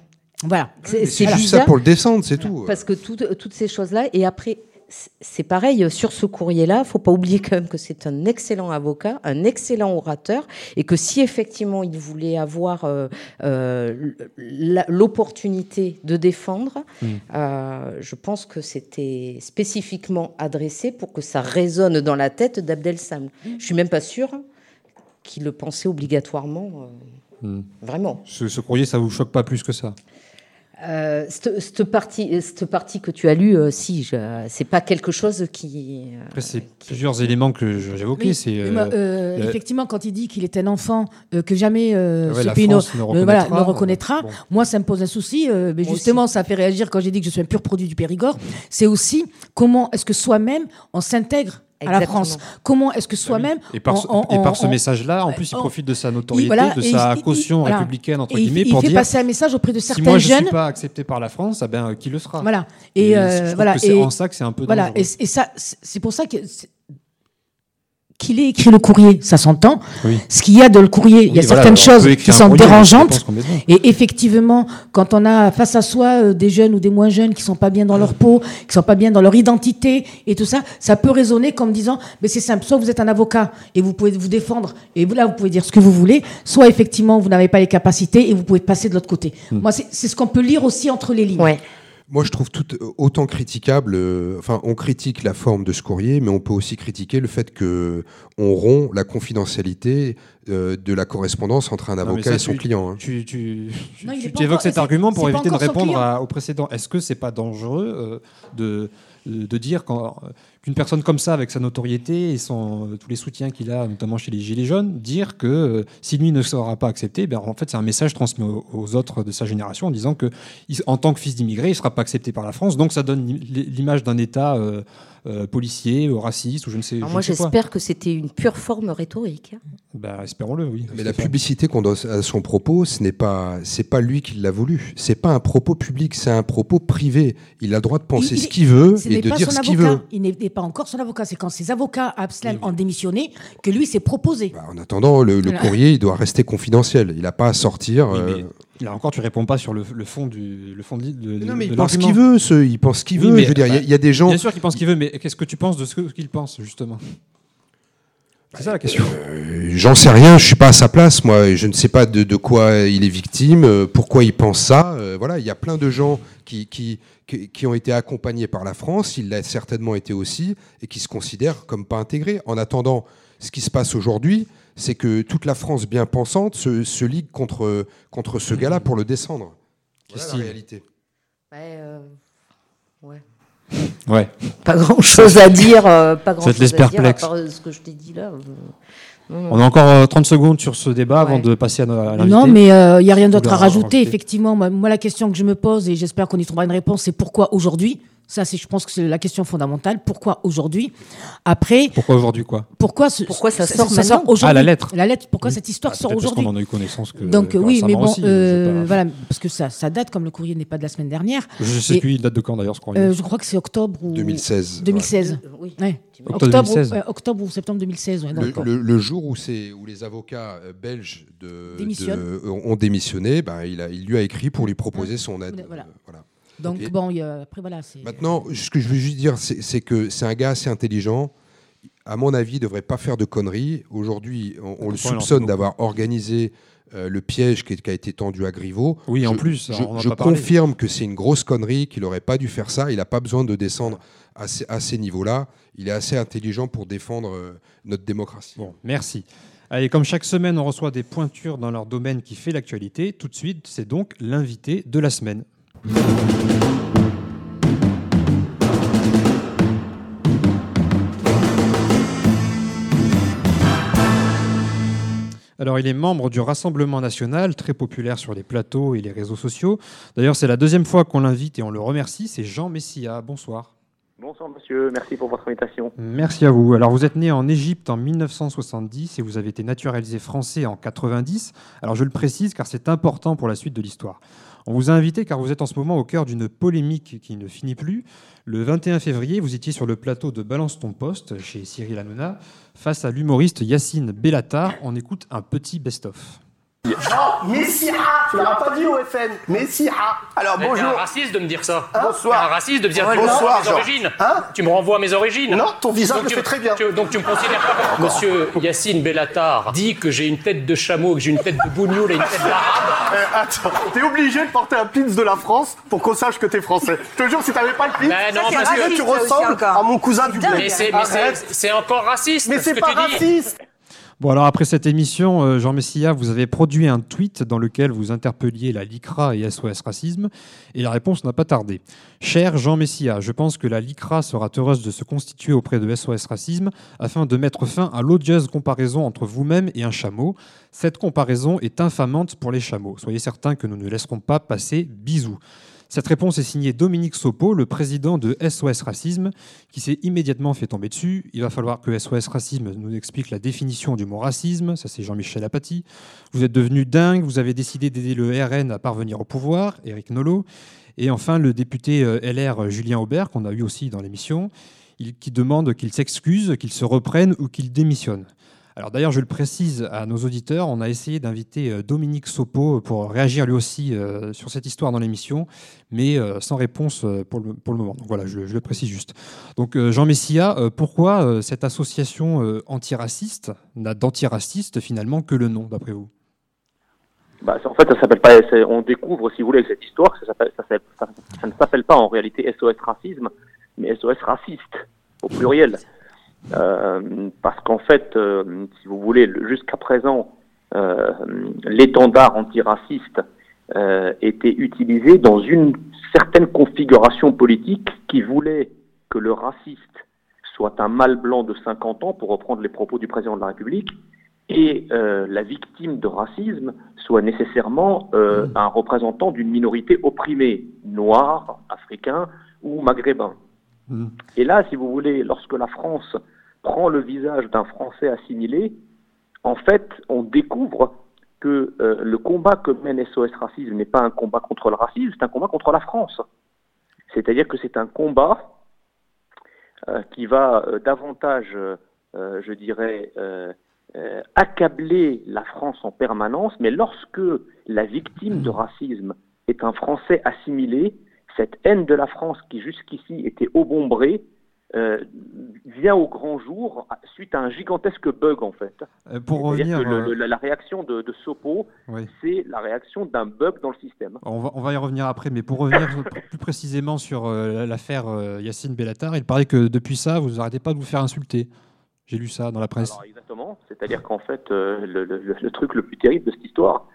Voilà. C'est juste ça pour le descendre, c'est tout. parce que toutes- toutes ces choses-là, et après, c'est pareil euh, sur ce courrier-là. Faut pas oublier quand même que c'est un excellent avocat, un excellent orateur, et que si effectivement il voulait avoir euh, euh, l'opportunité de défendre, Mm. euh, je pense que c'était spécifiquement adressé pour que ça résonne dans la tête d'Abdel Sam. Je suis même pas sûre qu'il le pensait obligatoirement. euh, Mm. Vraiment. Ce, ce courrier, ça vous choque pas plus que ça? Euh, cette, cette partie, cette partie que tu as lue, euh, si, je- c'est pas quelque chose qui. euh, Après, c'est plusieurs éléments que je- j'évoquais. Oui, c'est euh, euh, effectivement, quand il dit qu'il est un enfant euh, que jamais euh, Ouais, ce la pays France ne reconnaîtra. voilà, ne reconnaîtra, Bon. moi, ça me pose un souci. euh, mais Moi justement, ça fait réagir quand j'ai dit que je suis un pur produit du Périgord. C'est aussi comment est-ce que soi-même on s'intègre à la Exactement. France Comment est-ce que soi-même Et par, ce- on- on- et par ce on- message-là, en plus, il profite de sa notoriété, voilà, de sa il- il- caution voilà. républicaine, entre Et il- guillemets, il pour fait dire passer un message auprès de si certains moi je jeunes. suis pas accepté par la France, eh ben, qui le sera Voilà. Et, Et euh, voilà. que c'est et, en ça que c'est un peu Voilà. dangereux. Et, et ça, c'est c'est pour ça que c'est- qu'il ait écrit le courrier, ça s'entend. Oui. Ce qu'il y a dans le courrier, il y a voilà, certaines choses qui sont courrier, dérangeantes. Et effectivement, quand on a face à soi euh, des jeunes ou des moins jeunes qui sont pas bien dans leur peau, qui sont pas bien dans leur identité et tout ça, ça peut résonner comme disant, mais c'est simple, soit vous êtes un avocat et vous pouvez vous défendre et vous, là vous pouvez dire ce que vous voulez, soit effectivement vous n'avez pas les capacités et vous pouvez passer de l'autre côté. Hmm. Moi, c'est c'est ce qu'on peut lire aussi entre les lignes. Ouais. Moi, je trouve tout autant critiquable. euh, enfin, on critique la forme de ce courrier, mais on peut aussi critiquer le fait que on rompt la confidentialité euh, de la correspondance entre un avocat ça, et son tu- client. hein. Tu, tu, tu- Non, il est tu pas évoques encore- cet argument pour éviter de répondre à- au précédent. Est-ce que c'est pas dangereux euh, de, de dire quand- qu'une personne comme ça, avec sa notoriété et son, tous les soutiens qu'il a, notamment chez les Gilets jaunes, dire que euh, si lui ne sera pas accepté, ben, en fait, c'est un message transmis aux, aux autres de sa génération en disant que, il- en tant que fils d'immigré, il ne sera pas accepté par la France. Donc, ça donne l'i- l'image d'un État euh, euh, policier, ou raciste, ou je ne sais, Alors je moi, ne sais quoi. j'espère que c'était une pure forme rhétorique. hein. Ben, espérons-le, oui. Mais la publicité qu'on donne à son propos, ce n'est pas, c'est pas lui qui l'a voulu. C'est pas un propos public, c'est un propos privé. Il a le droit de penser Il- ce il- qu'il veut ce et de dire ce qu'il veut. Il n'est n'est pas encore son avocat. C'est quand ses avocats à Absalem ont démissionné que lui s'est proposé. Bah, En attendant, le, courrier, il doit rester confidentiel. Il n'a pas à sortir. Oui, euh, mais là encore, tu réponds pas sur le, le fond du le fond de, de- Non, mais de il pense qu'il veut, ce, il pense qu'il Oui, veut. mais, je veux dire, il y a- bah, il y, a des gens. Bien sûr qu'il pense ce qu'il veut, mais qu'est-ce que tu penses de ce qu'il pense justement? C'est ça la question. Euh, J'en sais rien, je suis pas à sa place, moi. Je ne sais pas de, de quoi il est victime, euh, pourquoi il pense ça. euh, voilà, il y a plein de gens qui, qui, qui, qui ont été accompagnés par la France, il l'a certainement été aussi, et qui se considèrent comme pas intégrés. En attendant, ce qui se passe aujourd'hui, c'est que toute la France bien pensante se, se ligue contre, contre ce gars-là pour le descendre. Voilà la réalité. Ouais, euh, ouais. Ouais. Pas grand chose à dire. euh, pas grand Ça te chose laisse à dire à part, euh, ce que je t'ai dit là. euh, non, non. On a encore euh, 30 secondes sur ce débat avant de passer à, l'invité. Non, mais il n'y a rien d'autre à rajouter. rajouter. Effectivement, moi, moi, la question que je me pose, et j'espère qu'on y trouvera une réponse, c'est pourquoi aujourd'hui Ça, c'est, je pense que c'est la question fondamentale. Pourquoi aujourd'hui Après, Pourquoi aujourd'hui quoi? pourquoi, ce- Pourquoi ça sort maintenant? aujourd'hui? Ah, la lettre. La lettre, pourquoi Oui. cette histoire Ah, sort peut-être parce aujourd'hui qu'on en a eu connaissance que. Donc oui, mais bon, aussi, euh, voilà, parce que ça, ça date, comme le courrier n'est pas de la semaine dernière. Je sais plus, il date de quand d'ailleurs ce courrier? Euh, je crois que c'est octobre ou 2016. 2016. Euh, oui. Ouais. Octobre Octobre, 2016. ou, ouais, octobre ou septembre 2016. ouais, Le, donc, le- le jour où, c'est- où les avocats euh, belges de, euh, ont démissionné, ben, il, a, il lui a écrit pour lui proposer son aide. Voilà. euh, voilà. Donc bon, il y a- après voilà. Maintenant, ce que je veux juste dire, c'est que c'est un gars assez intelligent. À mon avis, il ne devrait pas faire de conneries. Aujourd'hui, on, on le soupçonne d'avoir organisé euh, le piège qui, qui a été tendu à Griveaux. Oui, en Je- plus, je, on en a je pas parlé. confirme que c'est une grosse connerie, qu'il n'aurait pas dû faire ça. Il n'a pas besoin de descendre à ces, à ces niveaux-là. Il est assez intelligent pour défendre euh, notre démocratie. Bon, merci. Allez, comme chaque semaine, on reçoit des pointures dans leur domaine qui fait l'actualité. Tout de suite, c'est donc l'invité de la semaine. Alors, il est membre du Rassemblement national, très populaire sur les plateaux et les réseaux sociaux. D'ailleurs, c'est la deuxième fois qu'on l'invite et on le remercie. C'est Jean Messia. Bonsoir. Bonsoir monsieur, merci pour votre invitation. Merci à vous. Alors, vous êtes né en Égypte en 1970 et vous avez été naturalisé français en 90. Alors, je le précise car c'est important pour la suite de l'histoire. On vous a invité car vous êtes en ce moment au cœur d'une polémique qui ne finit plus. Le 21 février, vous étiez sur le plateau de Balance ton poste chez Cyril Hanouna face à l'humoriste Yacine Bellatar. On écoute un petit best-of. Non, Messia Tu l'auras pas dit au FN Messia Alors bonjour un raciste de me dire ça. Bonsoir. T'es un raciste de me dire Ouais, me bonsoir, renvoies à mes origines. Hein tu me renvoies à mes origines. Non, ton visage Donc le tu- fait très bien. tu- donc tu me considères pas comme Monsieur Yacine Bellatar dit que j'ai une tête de chameau, que j'ai une tête de bougnoul et une tête d'arabe. Eh, attends, t'es obligé de porter un pins de la France pour qu'on sache que t'es français. Je te jure, si t'avais pas le pins, Ben non, c'est parce que- que tu ressembles à mon cousin du bled. Mais c'est c'est- c'est encore raciste. Mais ce c'est pas raciste Bon, alors après cette émission, euh, Jean Messia, vous avez produit un tweet dans lequel vous interpelliez la LICRA et SOS Racisme, et la réponse n'a pas tardé. Cher Jean Messia, je pense que la LICRA sera heureuse de se constituer auprès de SOS Racisme afin de mettre fin à l'odieuse comparaison entre vous-même et un chameau. Cette comparaison est infamante pour les chameaux. Soyez certains que nous ne laisserons pas passer. Bisous. Cette réponse est signée Dominique Sopo, le président de SOS Racisme, qui s'est immédiatement fait tomber dessus. Il va falloir que SOS Racisme nous explique la définition du mot racisme. Ça, c'est Jean-Michel Apathy. Vous êtes devenu dingue, vous avez décidé d'aider le RN à parvenir au pouvoir, Éric Nolot. Et enfin, le député euh, LR Julien Aubert, qu'on a eu aussi dans l'émission, qui demande qu'il s'excuse, qu'il se reprenne ou qu'il démissionne. Alors d'ailleurs, je le précise à nos auditeurs, on a essayé d'inviter euh, Dominique Sopo pour réagir lui aussi euh, sur cette histoire dans l'émission, mais euh, sans réponse euh, pour le, pour le moment. Donc voilà, je, le précise juste. Donc euh, Jean Messia, euh, pourquoi euh, cette association euh, antiraciste n'a d'antiraciste finalement que le nom, d'après vous? Bah, en fait, ça s'appelle pas. On découvre, si vous voulez, cette histoire, ça- ça ne s'appelle pas en réalité SOS racisme, mais SOS raciste au pluriel. Euh, parce qu'en fait, euh, si vous voulez, le- jusqu'à présent, euh, l'étendard antiraciste était utilisé dans une certaine configuration politique qui voulait que le raciste soit un mâle blanc de 50 ans, pour reprendre les propos du président de la République, et euh, la victime de racisme soit nécessairement euh, un représentant d'une minorité opprimée, noire, africain ou maghrébin. Et là, si vous voulez, lorsque la France prend le visage d'un Français assimilé, en fait, on découvre que euh, le combat que mène SOS Racisme n'est pas un combat contre le racisme, c'est un combat contre la France. C'est-à-dire que c'est un combat euh, qui va euh, davantage, je dirais, accabler la France en permanence, mais lorsque la victime de racisme est un Français assimilé, cette haine de la France qui jusqu'ici était obombrée euh, vient au grand jour suite à un gigantesque bug en fait. Euh, Pour revenir, que le- euh, le- la, la réaction de, de Sopo, Oui. c'est la réaction d'un bug dans le système. On va, on va y revenir après, mais pour revenir *laughs* plus précisément sur euh, l'affaire euh, Yacine Bellatar, il paraît que depuis ça, vous n'arrêtez pas de vous faire insulter. J'ai lu ça dans la presse. Alors exactement, c'est-à-dire qu'en fait, euh, le, truc le plus terrible de cette histoire,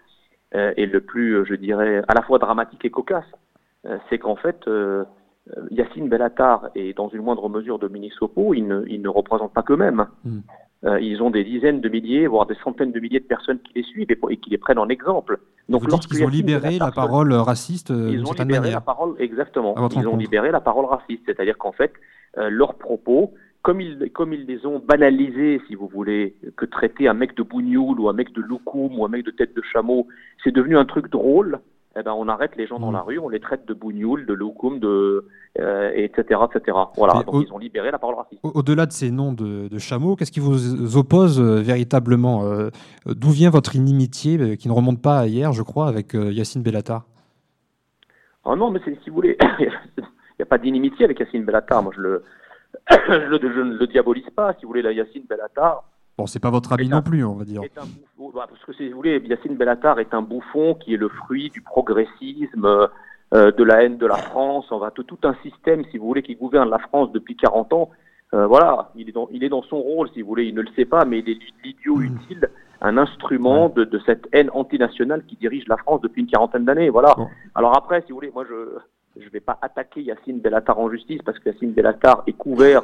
euh, et le plus, euh, je dirais, à la fois dramatique et cocasse, euh, c'est qu'en fait, euh, euh, Yacine Bellatar et dans une moindre mesure Dominique Sopo, ils ne, ils ne représentent pas qu'eux-mêmes. Hmm. Euh, ils ont des dizaines de milliers, voire des centaines de milliers de personnes qui les suivent et, et qui les prennent en exemple. vous dites qu'ils ont libéré la parole raciste euh, ils ont libéré manière. la parole, exactement. Ils ont libéré la parole raciste, c'est-à-dire qu'en fait, euh, leurs propos, comme ils, comme ils les ont banalisés, si vous voulez, que traiter un mec de bougnoul ou un mec de loukoum ou un mec de tête de chameau, c'est devenu un truc drôle. Eh ben, on arrête les gens Mm. dans la rue, on les traite de bougnoul, de loukoum, de, euh, etc., etc. Voilà. Donc au- ils ont libéré la parole raciste. Au- Au-delà de ces noms de, de chameaux, qu'est-ce qui vous oppose euh, véritablement euh, D'où vient votre inimitié qui ne remonte pas à hier, je crois, avec Yacine Bellatar Ah non, mais c'est- si vous voulez, *coughs* il n'y a pas d'inimitié avec Yacine Bellatar. Moi, je le, *coughs* je, le, je ne le diabolise pas. Si vous voulez, la Yacine Bellatar, Bon, c'est pas votre ami non plus, on va dire. bouffon- bah, parce que si vous voulez, Yacine Bellatar est un bouffon qui est le fruit du progressisme, euh, de la haine de la France, on va tout, tout un système, si vous voulez, qui gouverne la France depuis 40 ans. Euh, voilà, il est, dans, il est dans son rôle, si vous voulez, il ne le sait pas, mais il est l'idiot utile, un instrument de, de cette haine antinationale qui dirige la France depuis une quarantaine d'années. Voilà. Alors après, si vous voulez, moi je je vais pas attaquer Yacine Bellatar en justice parce que Yacine Bellatar est couvert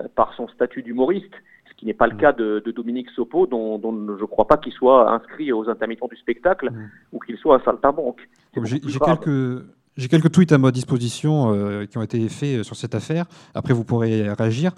euh, par son statut d'humoriste, qui n'est pas le cas de, de Dominique Sopo, dont, dont je ne crois pas qu'il soit inscrit aux intermittents du spectacle ou qu'il soit un saltimbanque. J'ai quelques, j'ai quelques tweets à ma disposition euh, qui ont été faits euh, sur cette affaire. Après, vous pourrez réagir.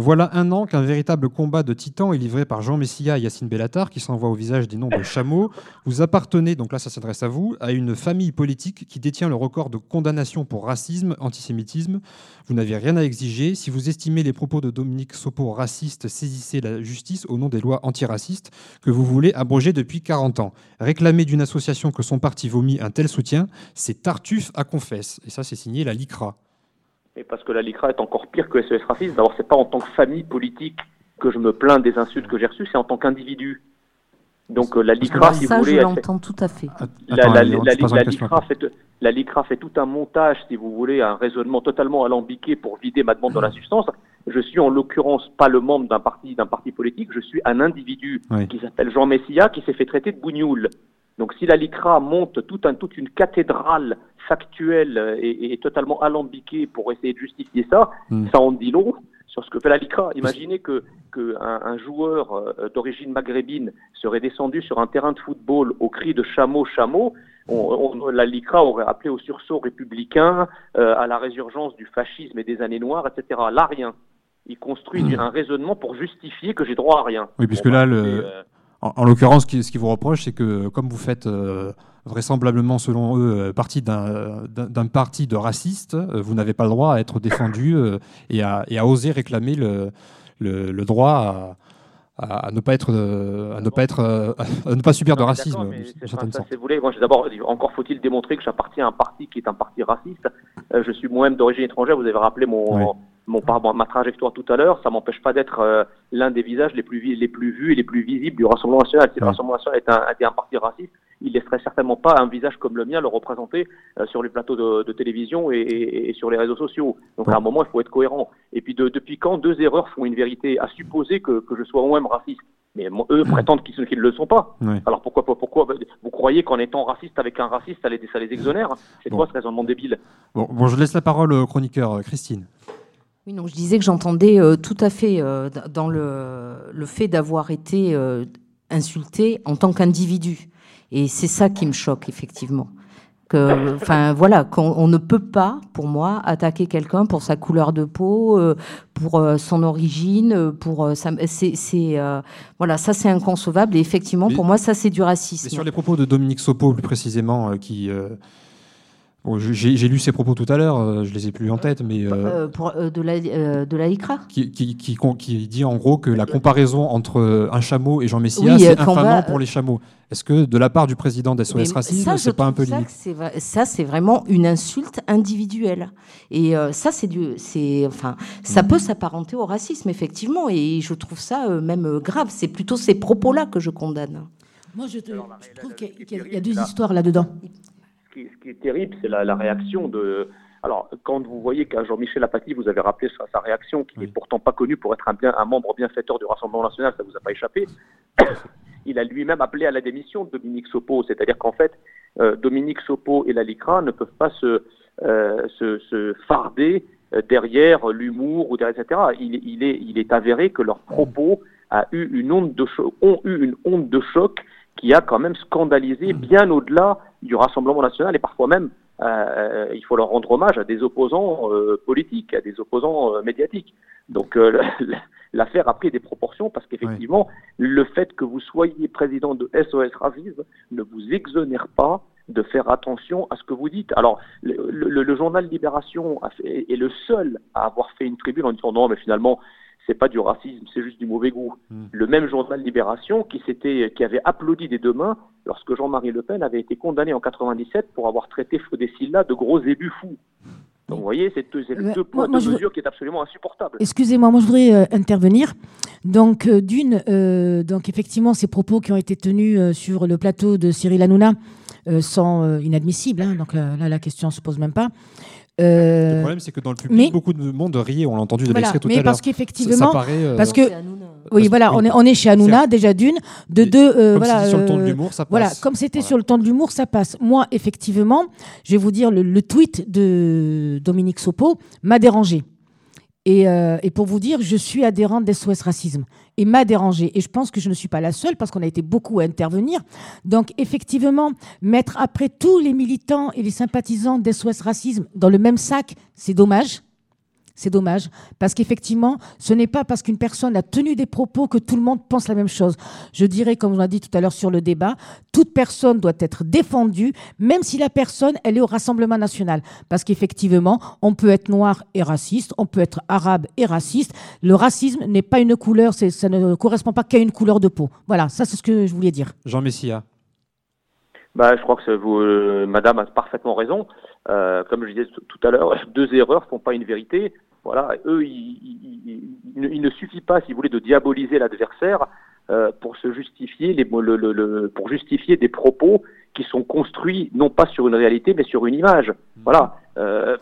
Voilà un an qu'un véritable combat de titans est livré par Jean Messia et Yacine Bellatar, qui s'envoient au visage des noms chameaux. Vous appartenez, donc là ça s'adresse à vous, à une famille politique qui détient le record de condamnation pour racisme, antisémitisme. Vous n'avez rien à exiger. Si vous estimez les propos de Dominique Sopo racistes, saisissez la justice au nom des lois antiracistes que vous voulez abroger depuis 40 ans. Réclamer d'une association que son parti vomit un tel soutien, c'est Tartuffe à confesse. Et ça, c'est signé la LICRA. Et parce que la LICRA est encore pire que SOS Racisme. D'abord, c'est pas en tant que famille politique que je me plains des insultes que j'ai reçues, c'est en tant qu'individu. Donc euh, la LICRA, si vous ça, je voulez, elle fait- l'entends tout à fait. la, LICRA fait, la LICRA fait tout un montage, si vous voulez, un raisonnement totalement alambiqué pour vider ma demande de la substance. Je suis en l'occurrence pas le membre d'un parti, d'un parti politique, je suis un individu Oui. qui s'appelle Jean Messia, qui s'est fait traiter de bougnoul. Donc si la LICRA monte tout un, toute une cathédrale factuelle et, et totalement alambiquée pour essayer de justifier ça, Hmm. ça en dit long sur ce que fait la LICRA. Imaginez que, que un, un joueur euh, d'origine maghrébine serait descendu sur un terrain de football au cri de chameau, chameau. On, on- la LICRA aurait appelé au sursaut républicain, euh, à la résurgence du fascisme et des années noires, etc. Là, rien. Il construit du- un raisonnement pour justifier que j'ai droit à rien. Hmm. Oui, puisque Bon, là, bah, le- euh, en, en l'occurrence, ce qui, ce qui vous reproche, c'est que comme vous faites euh, vraisemblablement, selon eux, euh, partie d'un parti de racistes, euh, vous n'avez pas le droit à être défendu euh, et, à, et à oser réclamer le, le, le droit à, à- ne pas être, à ne pas être, à ne pas subir de racisme. d'abord, encore faut-il démontrer que j'appartiens à un parti qui est un parti raciste. Je suis moi-même d'origine étrangère. Vous avez rappelé mon, mon, par- ma trajectoire tout à l'heure. Ça m'empêche pas d'être euh, l'un des visages les plus, les plus vus et les plus visibles du Rassemblement national. Si le. Rassemblement national est un, était un parti raciste, il laisserait certainement pas un visage comme le mien le représenter euh, sur les plateaux de, de télévision et, et- et sur les réseaux sociaux. Donc à un moment, il faut être cohérent. Et puis de- depuis quand deux erreurs font une vérité À supposer que, que je sois moi-même raciste? Mais moi, eux prétendent qu'ils ne le sont pas. Alors pourquoi, pourquoi vous croyez qu'en étant raciste avec un raciste, ça les, ça les exonère? C'est Bon. quoi ce raisonnement débile? Bon, bon, je laisse la parole au chroniqueur euh, Christine. Oui, non, je disais que j'entendais euh, tout à fait euh, dans le, le fait d'avoir été euh, insulté en tant qu'individu. Et c'est ça qui me choque, effectivement. Que, enfin, voilà, qu'on on ne peut pas, pour moi, attaquer quelqu'un pour sa couleur de peau, euh, pour son origine, pour sa- c'est, c'est, euh, voilà, ça c'est inconcevable. Et effectivement, Mais- pour moi, ça c'est du racisme. sur les propos de Dominique Sopo, plus précisément, qui. euh, bon, j'ai j'ai lu ses propos tout à l'heure, euh, je les ai plus en tête, mais. euh, Euh, pour, euh, de la, euh, de la ICRA. qui, qui, qui, dit en gros que la comparaison entre un chameau et Jean Messia, Oui, c'est infamant va- pour les chameaux. Est-ce que de la part du président d'SOS Racisme, c'est pas un peu limite Ça, c'est vraiment une insulte individuelle. Et euh, ça, c'est du, c'est, enfin, ça Mm. peut s'apparenter au racisme, effectivement. Et je trouve ça euh, même grave. C'est plutôt ces propos-là que je condamne. Moi, je, te- je trouve qu'il y a deux histoires là-dedans. Ce qui, ce qui est terrible, c'est la, la réaction de. Alors, quand vous voyez qu'à Jean-Michel Apathy, vous avez rappelé sa, sa réaction, qui n'est pourtant pas connu pour être un, bien, un membre bienfaiteur du Rassemblement national, ça vous a pas échappé. *coughs* Il a lui-même appelé à la démission de Dominique Sopo, c'est-à-dire qu'en fait, euh, Dominique Sopo et la LICRA ne peuvent pas se, euh, se, se farder euh, derrière l'humour ou derrière etc. Il, il est, il est avéré que leurs propos a eu une onde de choc, ont eu une onde de choc qui a quand même scandalisé bien au-delà du Rassemblement national et parfois même, euh, il faut leur rendre hommage à des opposants euh, politiques, à des opposants euh, médiatiques. Donc euh, l'affaire a pris des proportions parce qu'effectivement, le fait que vous soyez président de SOS Racisme ne vous exonère pas de faire attention à ce que vous dites. Alors, le, le- le journal Libération a fait- est le seul à avoir fait une tribune en disant non, mais finalement, c'est pas du racisme, c'est juste du mauvais goût. Le même journal Libération qui s'était, qui avait applaudi des deux mains lorsque Jean-Marie Le Pen avait été condamné en 97 pour avoir traité Fodessilla de gros ébus fous. Donc, vous voyez, c'est Ouais, deux poids, mesures qui est absolument insupportable. Excusez-moi, moi je voudrais euh, intervenir. Donc euh, d'une, euh, donc effectivement, ces propos qui ont été tenus euh, sur le plateau de Cyril Hanouna euh, sont euh, inadmissibles. hein. donc là, là, la question se pose même pas. Euh, Le problème, c'est que dans le public, mais- beaucoup de monde riait. On l'a entendu de Voilà, l'extrait tout à mais l'heure. parce Ça- qu'effectivement, ça paraît, euh, parce que oui, voilà, on est on est chez Hanouna déjà d'une, de deux, euh, comme voilà, c'était sur le ton de euh, l'humour, ça Voilà, passe. comme c'était Voilà. sur le ton de l'humour, ça passe. Moi, effectivement, je vais vous dire, le, le tweet de Dominique Sopo m'a dérangé. Et, euh, et pour vous dire, je suis adhérente d'SOS Racisme et m'a dérangé. Et je pense que je ne suis pas la seule parce qu'on a été beaucoup à intervenir. Donc, effectivement, mettre après tous les militants et les sympathisants d'SOS Racisme dans le même sac, c'est dommage. C'est dommage, parce qu'effectivement, ce n'est pas parce qu'une personne a tenu des propos que tout le monde pense la même chose. Je dirais, comme on a dit tout à l'heure sur le débat, toute personne doit être défendue, même si la personne, elle est au Rassemblement national. Parce qu'effectivement, on peut être noir et raciste, on peut être arabe et raciste. Le racisme n'est pas une couleur, ça ne correspond pas qu'à une couleur de peau. Voilà, ça c'est ce que je voulais dire. Jean Messia. Bah, je crois que vous, euh, Madame a parfaitement raison. Euh, comme je disais tout à l'heure, *laughs* deux erreurs font pas une vérité. Voilà, eux, il, il- il- il ne- suffit pas, si vous voulez, de diaboliser l'adversaire euh, pour se justifier, les, le- le- le- pour justifier des propos qui sont construits non pas sur une réalité, mais sur une image. Voilà. Euh,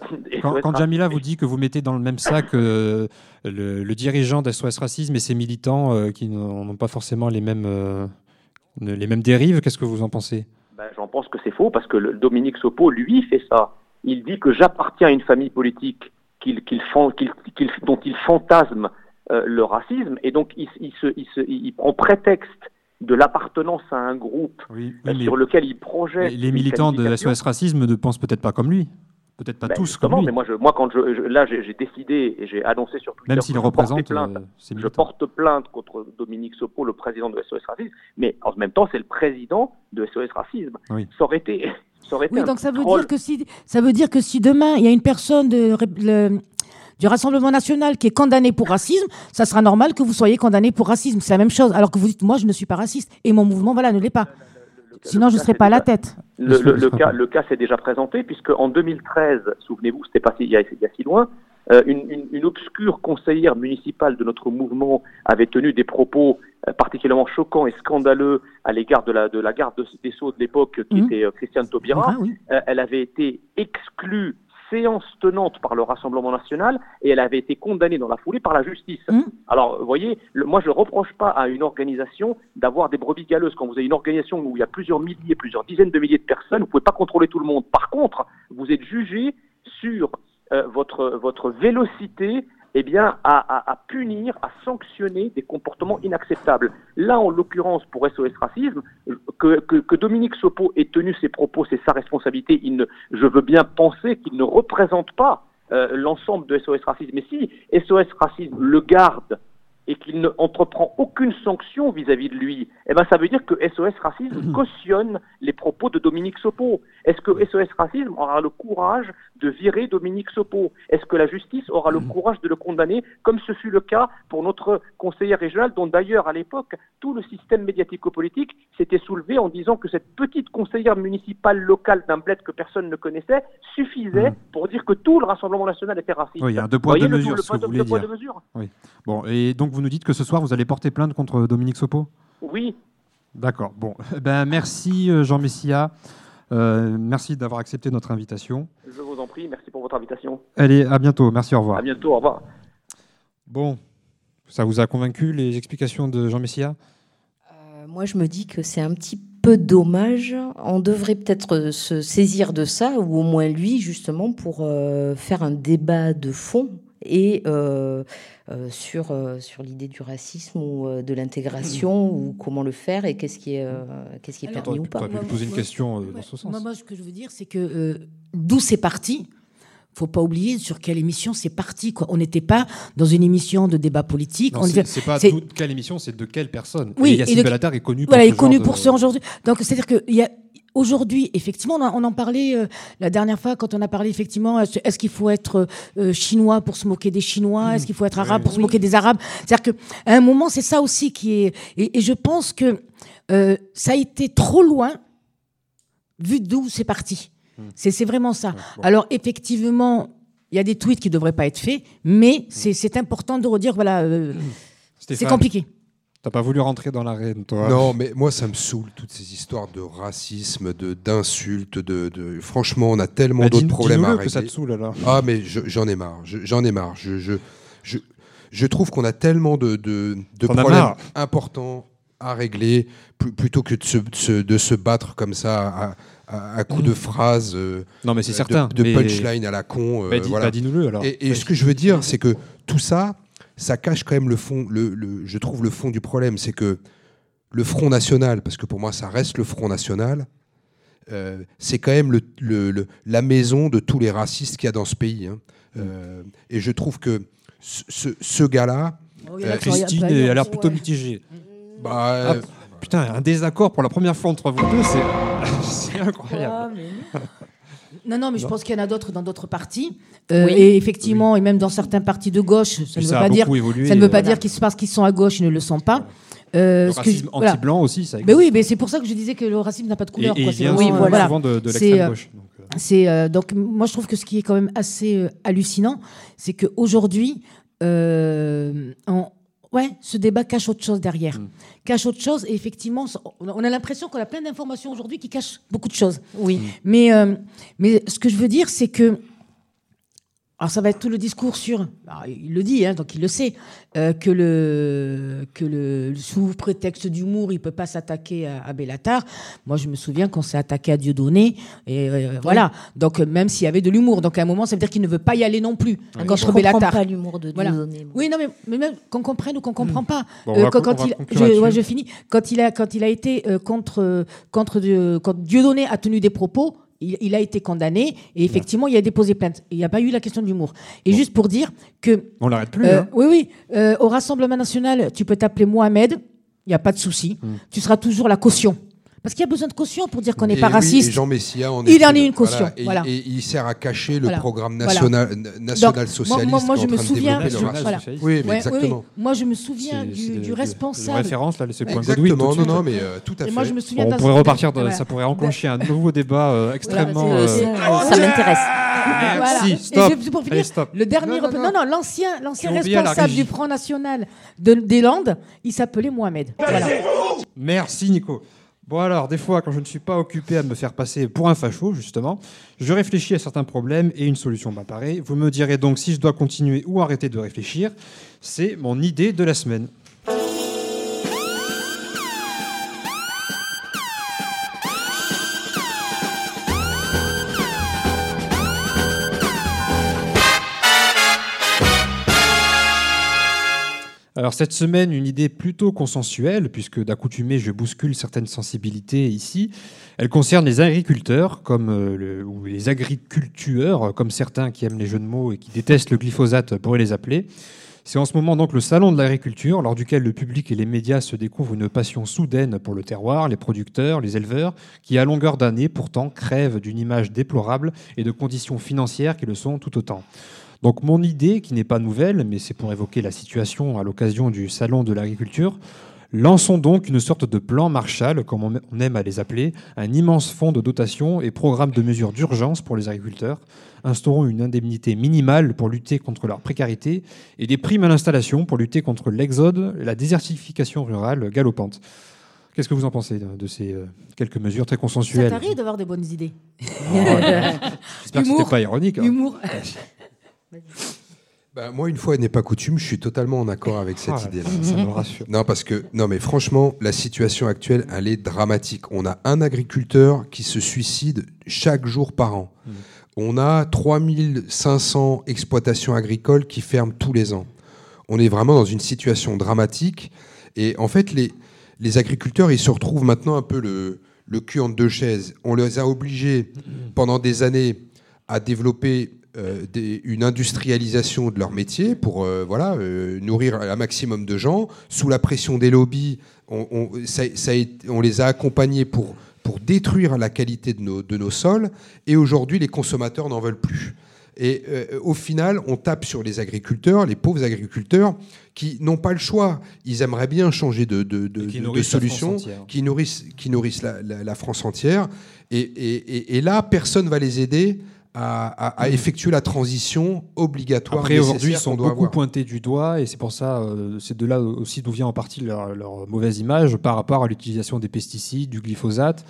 Quand, Jamila vous dit que vous mettez dans le même sac euh, le, le dirigeant d'SOS Racisme et ses militants euh, qui n'ont pas forcément les mêmes, euh, les mêmes dérives, qu'est-ce que vous en pensez? Ben, J'en pense que c'est faux parce que le- Dominique Sopo, lui, fait ça. Il dit que j'appartiens à une famille politique qu'il- qu'il fan- qu'il- qu'il- dont il fantasme euh, le racisme et donc il, il se- il se- il prend prétexte de l'appartenance à un groupe euh, Oui, mais sur lequel il projette. Les, militants de. SOS Racisme ne pensent peut-être pas comme lui. Peut-être pas Ben, tous comme lui. mais moi, je, moi quand je, je- là j'ai décidé et j'ai annoncé sur Twitter Même s'il représente plainte, euh, je porte plainte contre Dominique Sopo, le président de SOS Racisme, mais en même temps c'est le président de SOS Racisme. Oui. Ça aurait été, ça aurait été Oui, donc ça veut troll. dire que si ça veut dire que si demain il y a une personne de, le- du Rassemblement national qui est condamnée pour racisme, ça sera normal que vous soyez condamné pour racisme. C'est la même chose. Alors que vous dites moi je ne suis pas raciste et mon mouvement voilà ne l'est pas. Sinon je ne serais pas à la tête. Le, le- le cas, le cas s'est déjà présenté puisque en 2013, souvenez-vous, c'était pas il y a, il y a si loin, euh, une, une- une obscure conseillère municipale de notre mouvement avait tenu des propos euh, particulièrement choquants et scandaleux à l'égard de la, de la garde de- des Sceaux de l'époque, qui Mhm. était euh, Christiane Taubira. Ah oui. Euh, elle avait été exclue séance tenante par le Rassemblement national et elle avait été condamnée dans la foulée par la justice. Alors, vous voyez, le- moi je ne reproche pas à une organisation d'avoir des brebis galeuses. Quand vous avez une organisation où il y a plusieurs milliers, plusieurs dizaines de milliers de personnes, vous ne pouvez pas contrôler tout le monde. Par contre, vous êtes jugé sur votre, votre vélocité eh bien, à, punir, à sanctionner des comportements inacceptables. Là, en l'occurrence, pour SOS Racisme, que, que- que Dominique Sopo ait tenu ses propos, c'est sa responsabilité. Je veux bien penser qu'il ne représente pas euh, l'ensemble de SOS Racisme. Mais si SOS Racisme le garde et qu'il ne entreprend aucune sanction vis-à-vis de lui, eh ben ça veut dire que SOS Racisme cautionne les propos de Dominique Sopo. Est-ce que SOS Racisme aura le courage de virer Dominique Sopo Est-ce que la justice aura le courage de le condamner, comme ce fut le cas pour notre conseiller régional, dont d'ailleurs à l'époque tout le système médiatico-politique s'était soulevé en disant que cette petite conseillère municipale locale d'un bled que personne ne connaissait suffisait pour dire que tout le Rassemblement national était raciste. Oui, il y a un deux mesures, dire. deux mesures Oui. Bon, et donc vous nous dites que ce soir vous allez porter plainte contre Dominique Sopo Oui. D'accord. Bon, ben merci euh, Jean Messia. Euh, merci d'avoir accepté notre invitation. Je vous en prie, merci pour votre invitation. Allez, à bientôt. Merci, au revoir. À bientôt, au revoir. Bon, ça vous a convaincu les explications de Jean Messia? Euh, Moi, je me dis que c'est un petit peu dommage. On devrait peut-être euh, se saisir de ça, ou au moins lui, justement, pour euh, faire un débat de fond et euh, euh, sur, euh, sur l'idée du racisme ou euh, de l'intégration, ou comment le faire et qu'est-ce qui est, euh, qu'est-ce qui est Alors, permis ou pas. Pu lui poser une question euh, dans ce sens. Moi, moi, ce que je veux dire, c'est que euh, d'où c'est parti. Faut pas oublier sur quelle émission c'est parti. Quoi. On n'était pas dans une émission de débat politique. Non, on c'est c'est pas c'est- de quelle émission, c'est de quelle personne. Oui, et et Yacine de- Bellatar est connu voilà, pour il ce est connu genre pour de- ce aujourd'hui. Donc c'est-à-dire que il y a aujourd'hui, effectivement, on, en parlait euh, la dernière fois quand on a parlé effectivement. Est-ce est-ce qu'il faut être euh, chinois pour se moquer des Chinois? Est-ce qu'il faut être arabe pour se moquer des Arabes? C'est-à-dire que à un moment, c'est ça aussi qui est. Et, et je pense que euh, ça a été trop loin vu d'où c'est parti. C'est c'est vraiment ça. Alors effectivement. Il y a des tweets qui ne devraient pas être faits, mais c'est important de redire, voilà, euh, c'est compliqué. T'as pas voulu rentrer dans l'arène, toi? Non, mais moi, ça me saoule, toutes ces histoires de racisme, d'insultes. De, de- Franchement, on a tellement Bah, d'autres problèmes à régler. que ça te saoule, alors. Ah, mais je- j'en ai marre. je- J'en ai marre. Je, je, je, je trouve qu'on a tellement de, de, de problèmes importants à régler pl- plutôt que de se, de se- battre comme ça à, à, à coups de phrases. euh, Non, mais c'est euh, certain, De, de mais- punchline à la con. euh, Bah, dis- voilà. bah, dis-nous-le, alors. Et, et ce que je veux dire, c'est que tout ça, ça cache quand même le fond. Le, le- je trouve le fond du problème, c'est que le Front National, parce que pour moi ça reste le Front National, euh, c'est quand même le, le- le- la maison de tous les racistes qu'il y a dans ce pays. hein. Euh, et je trouve que ce, ce- ce gars-là, Oh, euh, Christine a l'air ouais. plutôt mitigée. bah, Ah, putain, un désaccord pour la première fois entre vous deux, c'est *laughs* c'est incroyable. Ah, mais Non, non, mais je pense qu'il y en a d'autres dans d'autres partis. Euh, Oui. Et effectivement, et même dans certains partis de gauche, ça Et ne veut ça a pas dire, beaucoup évolué, ça ne veut pas dire qu'ils parce qu'ils sont à gauche, ils ne le sont pas. Euh, Le racisme voilà. anti-blanc aussi, ça existe. oui, mais c'est pour ça que je disais que le racisme n'a pas de Et, couleur. et quoi. souvent, euh, voilà. souvent de, de l'extrême euh, gauche. Donc, euh, C'est euh, donc moi je trouve que ce qui est quand même assez hallucinant, c'est qu'aujourd'hui, euh, on- Ouais, ce débat cache autre chose derrière. Cache autre chose, et effectivement, on a l'impression qu'on a plein d'informations aujourd'hui qui cachent beaucoup de choses. Oui. Mais, euh, mais ce que je veux dire, c'est que. Alors, ça va être tout le discours sur. alors, il le dit, hein, donc il le sait, euh, que, le, que le, sous prétexte d'humour, il peut pas s'attaquer à, à Bellatar. Moi, je me souviens qu'on s'est attaqué à Dieudonné, et euh, voilà. Donc, euh, même s'il y avait de l'humour, donc à un moment, ça veut dire qu'il ne veut pas y aller non plus mais contre je comprends Bellatar. pas l'humour de Voilà. Dieudonné, moi. Oui, non, mais, mais même qu'on comprenne ou qu'on comprend pas. Bon, Euh, va quand, il, je, ouais, je finis. Quand il a, quand il a été euh, contre, contre quand Dieudonné a tenu des propos, il, il a été condamné et effectivement, il a déposé plainte. Il n'y a pas eu la question de l'humour. Et juste pour dire que. On l'arrête plus. Euh, hein. oui, oui. euh, au Rassemblement national, tu peux t'appeler Mohamed. Il n'y a pas de souci. Hmm. Tu seras toujours la caution. Parce qu'il y a besoin de caution pour dire qu'on n'est pas oui, raciste. et Jean Messia en il en est une caution. Voilà. Et, Voilà. et il sert à cacher le Voilà. programme Voilà. national, Donc, national moi- socialiste moi, je me souviens. Oui, mais Ouais, oui, oui. exactement. Moi, je me souviens C'est- du, responsable. référence, là, c'est point Exactement, non, non, mais euh, tout à Et moi, fait. je me souviens Bon, on pourrait repartir, de- ça pourrait enclencher un nouveau débat euh, extrêmement. Euh, ça m'intéresse. Merci, Et stop. pour finir. Le dernier, Non, non, l'ancien, l'ancien responsable du Front National de- des Landes, il s'appelait Mohamed. Merci Nico. Bon alors, des fois, quand je ne suis pas occupé à me faire passer pour un facho, justement, je réfléchis à certains problèmes et une solution m'apparaît. Vous me direz donc si je dois continuer ou arrêter de réfléchir. C'est mon idée de la semaine. Alors cette semaine, une idée plutôt consensuelle, puisque d'accoutumée je bouscule certaines sensibilités ici. Elle concerne les agriculteurs, comme euh, ou les agricultueurs, comme certains qui aiment les jeux de mots et qui détestent le glyphosate pourraient les appeler. C'est en ce moment donc le salon de l'agriculture, lors duquel le public et les médias se découvrent une passion soudaine pour le terroir, les producteurs, les éleveurs, qui à longueur d'année pourtant crèvent d'une image déplorable et de conditions financières qui le sont tout autant. Donc mon idée, qui n'est pas nouvelle, mais c'est pour évoquer la situation à l'occasion du salon de l'agriculture, lançons donc une sorte de plan Marshall, comme on aime à les appeler, un immense fonds de dotation et programme de mesures d'urgence pour les agriculteurs. Instaurons une indemnité minimale pour lutter contre leur précarité et des primes à l'installation pour lutter contre l'exode et la désertification rurale galopante. Qu'est-ce que vous en pensez de, ces euh, quelques mesures très Ça consensuelles t'arrive d'avoir des bonnes idées? J'espère que c'était pas ironique. hein. Humour. Bah, moi, une fois n'est pas coutume, je suis totalement en accord avec cette Ah, idée-là. ça me rassure. Non, parce que, non, mais franchement, la situation actuelle, elle est dramatique. On a un agriculteur qui se suicide chaque jour par an. Mm. On a 3500 exploitations agricoles qui ferment tous les ans. On est vraiment dans une situation dramatique. Et en fait, les, les agriculteurs, ils se retrouvent maintenant un peu le, le cul entre deux chaises. On les a obligés pendant des années à développer euh, des- une industrialisation de leur métier pour euh, voilà, euh, nourrir un maximum de gens. Sous la pression des lobbies, on, on- ça- ça a été- on les a accompagnés pour, pour détruire la qualité de nos, de nos sols. Et aujourd'hui, les consommateurs n'en veulent plus. Et au final, on tape sur les agriculteurs, les pauvres agriculteurs, qui n'ont pas le choix. Ils aimeraient bien changer de, de, solution, qui nourrissent, qui nourrissent la, la- la France entière. Et, et- et- et là, personne va les aider à, à- à effectuer la transition obligatoire. Après, aujourd'hui, ils sont beaucoup avoir. pointés du doigt, et c'est pour ça, euh, c'est de là aussi d'où vient en partie leur, leur mauvaise image par rapport à l'utilisation des pesticides, du glyphosate.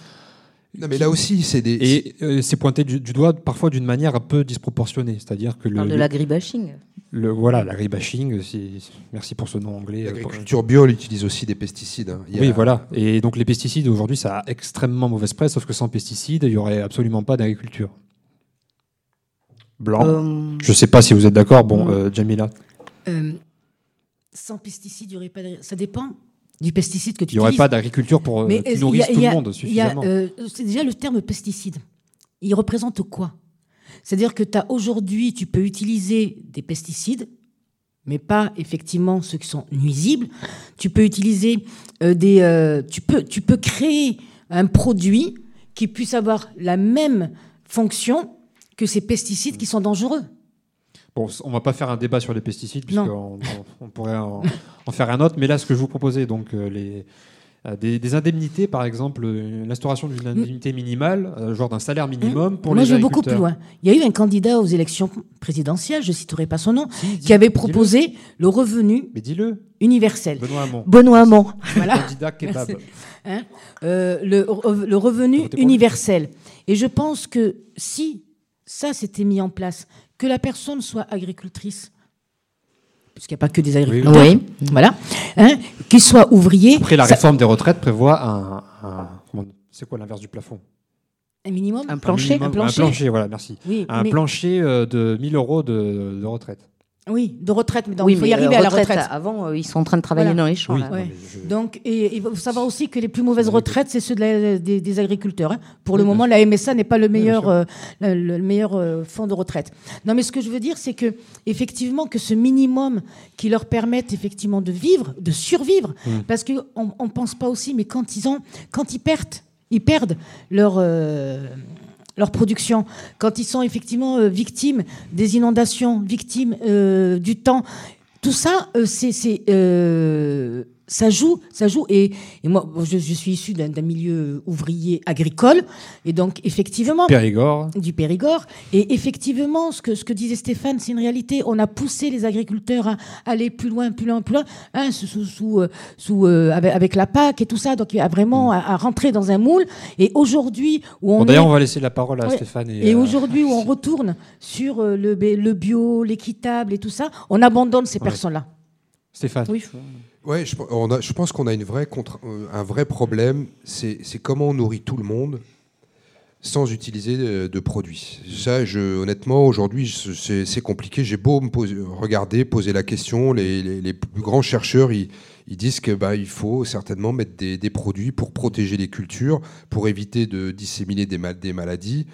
Non, mais là aussi, c'est des. Et euh, c'est pointé du, du doigt parfois d'une manière un peu disproportionnée, c'est-à-dire que le, parle de l'agribashing. le voilà, l'agribashing, merci pour ce nom anglais. euh, L'agriculture bio, utilise aussi des pesticides. hein. Il y a- Oui, voilà. Et donc les pesticides aujourd'hui, ça a extrêmement mauvaise presse, sauf que sans pesticides, il y aurait absolument pas d'agriculture. Blanc. Euh, Je sais pas si vous êtes d'accord. Bon, euh, Jamila. Euh, sans pesticides, il y aurait pas. de- Ça dépend du pesticide que tu Il n'y aurait pas d'agriculture pour Mais qui nourrisse a- tout le monde suffisamment. c'est déjà le terme pesticide. Il représente quoi? C'est-à-dire que tu as aujourd'hui, tu peux utiliser des pesticides, mais pas effectivement ceux qui sont nuisibles. Tu peux utiliser euh, des. euh, tu, peux, tu peux créer un produit qui puisse avoir la même fonction que ces pesticides qui sont dangereux. Bon, on va pas faire un débat sur les pesticides, puisqu'on on, on pourrait en, en faire un autre. Mais là, ce que je vous proposais, donc, euh, les, euh, des, des indemnités, par exemple, l'instauration d'une indemnité minimale, euh, genre d'un salaire minimum pour Moi, les je vais beaucoup plus agriculteurs. loin. Il y a eu un candidat aux élections présidentielles, je citerai pas son nom, qui avait proposé le revenu Mais dis-le. universel. Benoît Hamon. Benoît Hamon. *laughs* Voilà. Candidat kebab. Hein, euh, le, le revenu universel. Et je pense que si ça s'était mis en place, que la personne soit agricultrice, puisqu'il n'y a pas que des agriculteurs, Oui. voilà, hein, qu'il soit ouvrier, Après, la ça- réforme des retraites prévoit un. un- c'est quoi l'inverse du plafond? Un minimum, Un plancher. minimum- Un plancher, voilà, merci. Oui, un mais- plancher euh, de 1000 euros de, de retraite. Oui, de retraite, mais donc Oui, il faut mais, y arriver euh, à la retraite, retraite. Avant, euh, ils sont en train de travailler Voilà. dans les champs. Oui, là. Ouais. Donc, et il faut savoir aussi que les plus mauvaises retraites, c'est ceux de la- des, des agriculteurs. hein. Pour le Oui, moment, la MSA n'est pas le meilleur, euh, le, le meilleur euh, fonds de retraite. Non, mais ce que je veux dire, c'est que effectivement, que ce minimum qui leur permette effectivement de vivre, de survivre, Mm. parce que on, on pense pas aussi, mais quand ils ont, quand ils perdent, ils perdent leur euh, leur production, quand ils sont effectivement euh, victimes des inondations, victimes euh, du temps, tout ça, euh, c'est, ça joue, ça joue. Et, et moi, bon, je, je suis issu d'un, milieu ouvrier agricole, et donc effectivement Périgord. du Périgord. Et effectivement, ce que, ce que disait Stéphane, c'est une réalité. On a poussé les agriculteurs à aller plus loin, plus loin, plus loin, hein, sous, sous, sous, euh, sous, euh, avec, avec la PAC et tout ça. Donc, il y a vraiment à, à rentrer dans un moule. Et aujourd'hui, où on Bon, D'ailleurs, est- on va laisser la parole à Ouais. Stéphane. Et, Et euh, aujourd'hui, où on retourne sur le, bio, l'équitable et tout ça, on abandonne ces Ouais. personnes-là. Stéphane. Oui. Ouais, je, pense qu'on a une vraie euh, un vrai problème, c'est comment on nourrit tout le monde sans utiliser de, produits. Ça, honnêtement, aujourd'hui, c'est compliqué. J'ai beau me regarder, poser la question, les, plus grands chercheurs, ils, ils disent que bah, il faut certainement mettre des, des produits pour protéger les cultures, pour éviter de disséminer des, mal- des maladies.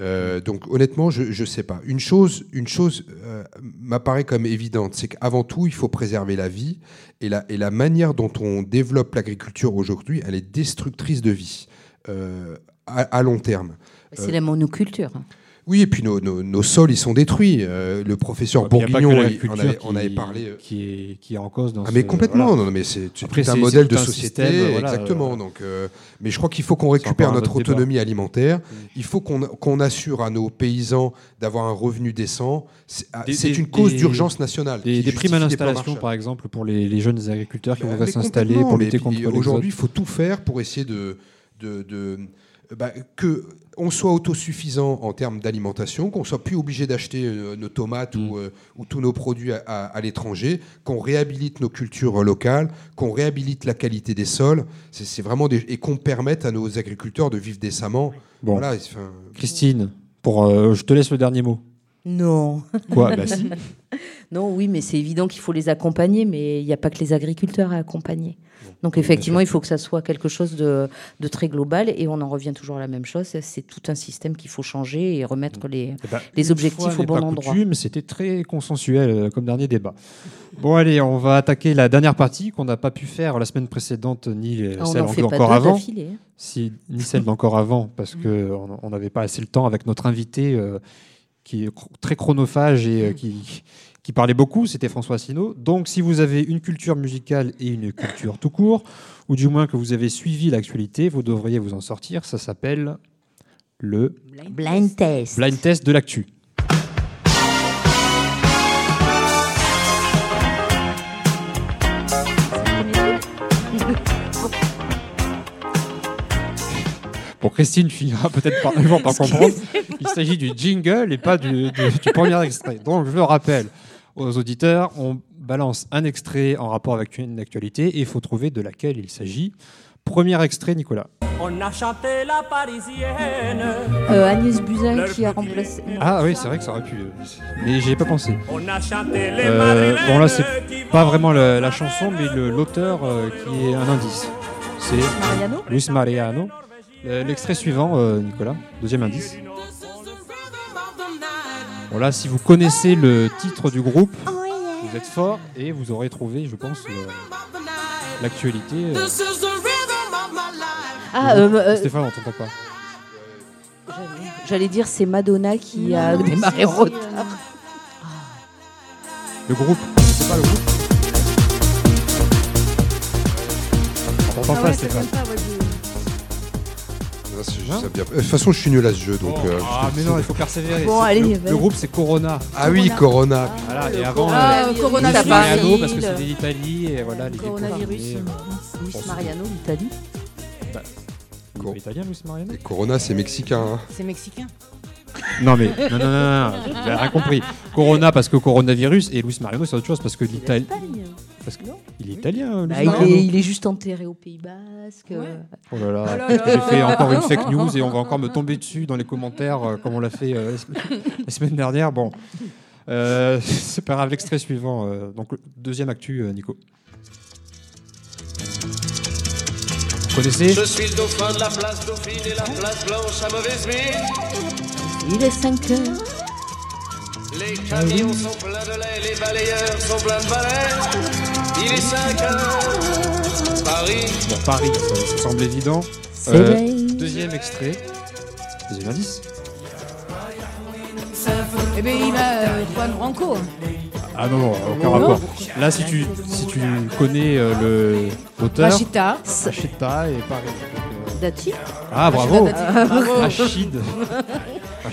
Euh, donc honnêtement, je ne sais pas. Une chose, une chose euh, m'apparaît comme évidente, c'est qu'avant tout, il faut préserver la vie. Et la, manière dont on développe l'agriculture aujourd'hui, elle est destructrice de vie euh, à, long terme. C'est la monoculture. Oui, et puis nos, nos- nos sols, ils sont détruits. Euh, le professeur Bourguignon, il- l'agriculture avait, on avait parlé. euh, qui, est, qui est en cause dans Ah mais ce- complètement, voilà. non, mais c'est un modèle de société, système, voilà, exactement. euh, donc, euh, mais je crois qu'il faut qu'on récupère notre débat. autonomie alimentaire. Il faut qu'on qu'on assure à nos paysans d'avoir un revenu décent. C'est ah, une cause d'urgence nationale. Des, des primes à l'installation, par exemple, pour les, les jeunes agriculteurs qui Bah, voudraient mais s'installer pour lutter contre. Aujourd'hui, il faut tout faire pour essayer de, de, de- bah, que on soit autosuffisant en termes d'alimentation, qu'on soit plus obligé d'acheter euh, nos tomates Mm. ou, euh, ou tous nos produits à, à- à l'étranger, qu'on réhabilite nos cultures locales, qu'on réhabilite la qualité des sols, c'est c'est vraiment des- et qu'on permette à nos agriculteurs de vivre décemment. Bon. Voilà, enfin, Christine, pour, euh, je te laisse le dernier mot. Non. Quoi Bah si. *laughs* Non, oui, mais c'est évident qu'il faut les accompagner, mais il n'y a pas que les agriculteurs à accompagner. Donc effectivement, il faut que ça soit quelque chose de, de très global, et on en revient toujours à la même chose, c'est tout un système qu'il faut changer et remettre les, Eh ben, les objectifs fois au bon endroit. C'était très consensuel euh, comme dernier débat. Bon, allez, on va attaquer la dernière partie qu'on n'a pas pu faire la semaine précédente, ni Ah, celle en fait encore avant. hein. Si, ni celle d'encore avant, parce *laughs* qu'on on n'avait pas assez le temps avec notre invité euh, qui est très chronophage et euh, qui, qui parlait beaucoup, c'était François Asselineau. Donc, si vous avez une culture musicale et une culture tout court, ou du moins que vous avez suivi l'actualité, vous devriez vous en sortir. Ça s'appelle le Blind test. blind test de l'actu. Bon, Christine finira peut-être par par comprendre. Il s'agit du jingle et pas du, du- du premier extrait. Donc, je le rappelle aux auditeurs, on balance un extrait en rapport avec une actualité et il faut trouver de laquelle il s'agit. Premier extrait, Nicolas. On a chanté la parisienne. Euh, Agnès Buzyn qui a remplacé. Ah oui, c'est vrai que ça aurait pu. euh, Mais j'y ai pas pensé. On a chanté les Euh, bon là, c'est pas vraiment la, la chanson, mais l'auteur euh, qui est un indice. C'est Mariano Luis Mariano. L'extrait suivant, euh, Nicolas, deuxième indice. Bon là, si vous connaissez le titre du groupe, vous êtes fort et vous aurez trouvé, je pense, le- l'actualité. euh, Ah, euh, euh, Stéphane, on t'entend pas. J'allais dire c'est Madonna qui a Non, démarré en retard. Le groupe, c'est pas le groupe. t'entends pas, Stéphane. Ça bien. De toute façon, je suis nul à ce jeu, donc. euh, Ah, mais non, il faut persévérer. Bon, allez, le, groupe, c'est Corona. Ah oui, Corona. Voilà, et avant. Ah, euh, coronavirus. Luis Mariano, parce que c'est l'Italie, et voilà, les Coronavirus. Luis Mariano, l'Italie. C'est italien, Luis Mariano Et Corona, c'est mexicain. hein. C'est mexicain. Non, mais non, non, non, non, non, vous avez rien compris. Corona parce que coronavirus, et Luis Mariano, c'est autre chose parce que l'Italie. Parce que il est italien, Bah, il, est, il est juste enterré au Pays Basque. euh, Oh là là, Oh là là j'ai fait encore une fake news et on va encore me *laughs* tomber dessus dans les commentaires euh, comme on l'a fait euh, la semaine- dernière. Bon, Euh, *laughs* c'est pas grave, l'extrait suivant. euh, donc, le deuxième actu, euh, Nico. Vous connaissez Je suis le dauphin de la place Dauphine et la place Blanche à mauvaise mine. Il est 5 heures. Les camions sont pleins de lait, les balayeurs sont pleins de balais. Il est 5 heures. Paris. Bon, Paris, ça, ça semble évident. Euh, deuxième extrait. Deuxième indice. Eh bien, il a euh, Juan Branco. Ah non, non, aucun Oh. rapport. Là, si tu, si tu connais euh, le l'auteur. Rachita. Rachita et Paris. Dati Ah. Bravo. Rachid. *laughs*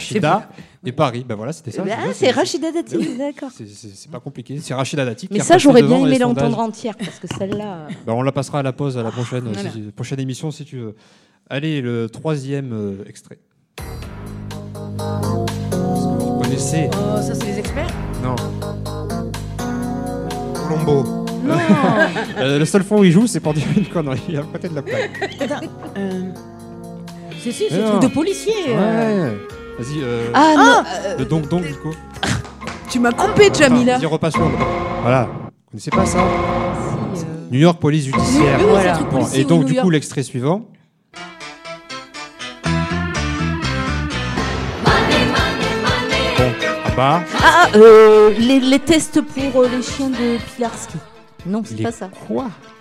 Rachida et Paris. Ben voilà, c'était ça. Ah, je veux, c'est Rachida Dati, Oui. d'accord. C'est- pas compliqué. C'est Rachida Dati. Mais ça, j'aurais bien aimé l'entendre entière, parce que celle-là. *laughs* Ben, on la passera à la pause à la prochaine, Voilà. si- prochaine émission si tu veux. Allez, le troisième euh, extrait. Est-ce que vous reconnaissez Oh, ça, c'est les experts? Non. Colombo. Non. *laughs* Euh, le seul fois où il joue, c'est pour dire une connerie. À côté de la plaque. Attends, euh, C'est si, c'est un non. truc de policier. euh. Ouais. Vas-y. Euh, Ah, non, euh, Le donc donc Nico. tu m'as coupé, Jamila. Vas-y, repasse sur le- Voilà. Vous connaissez pas ça Si, euh, New York Police Judiciaire. Oui, oui, Voilà. c'est un truc Bon, policier, et donc du coup York. l'extrait suivant. Bon, à part. Ah, euh, les, les tests pour euh, les chiens de Pilarski. Non, c'est Les pas ça. Quoi? Ah,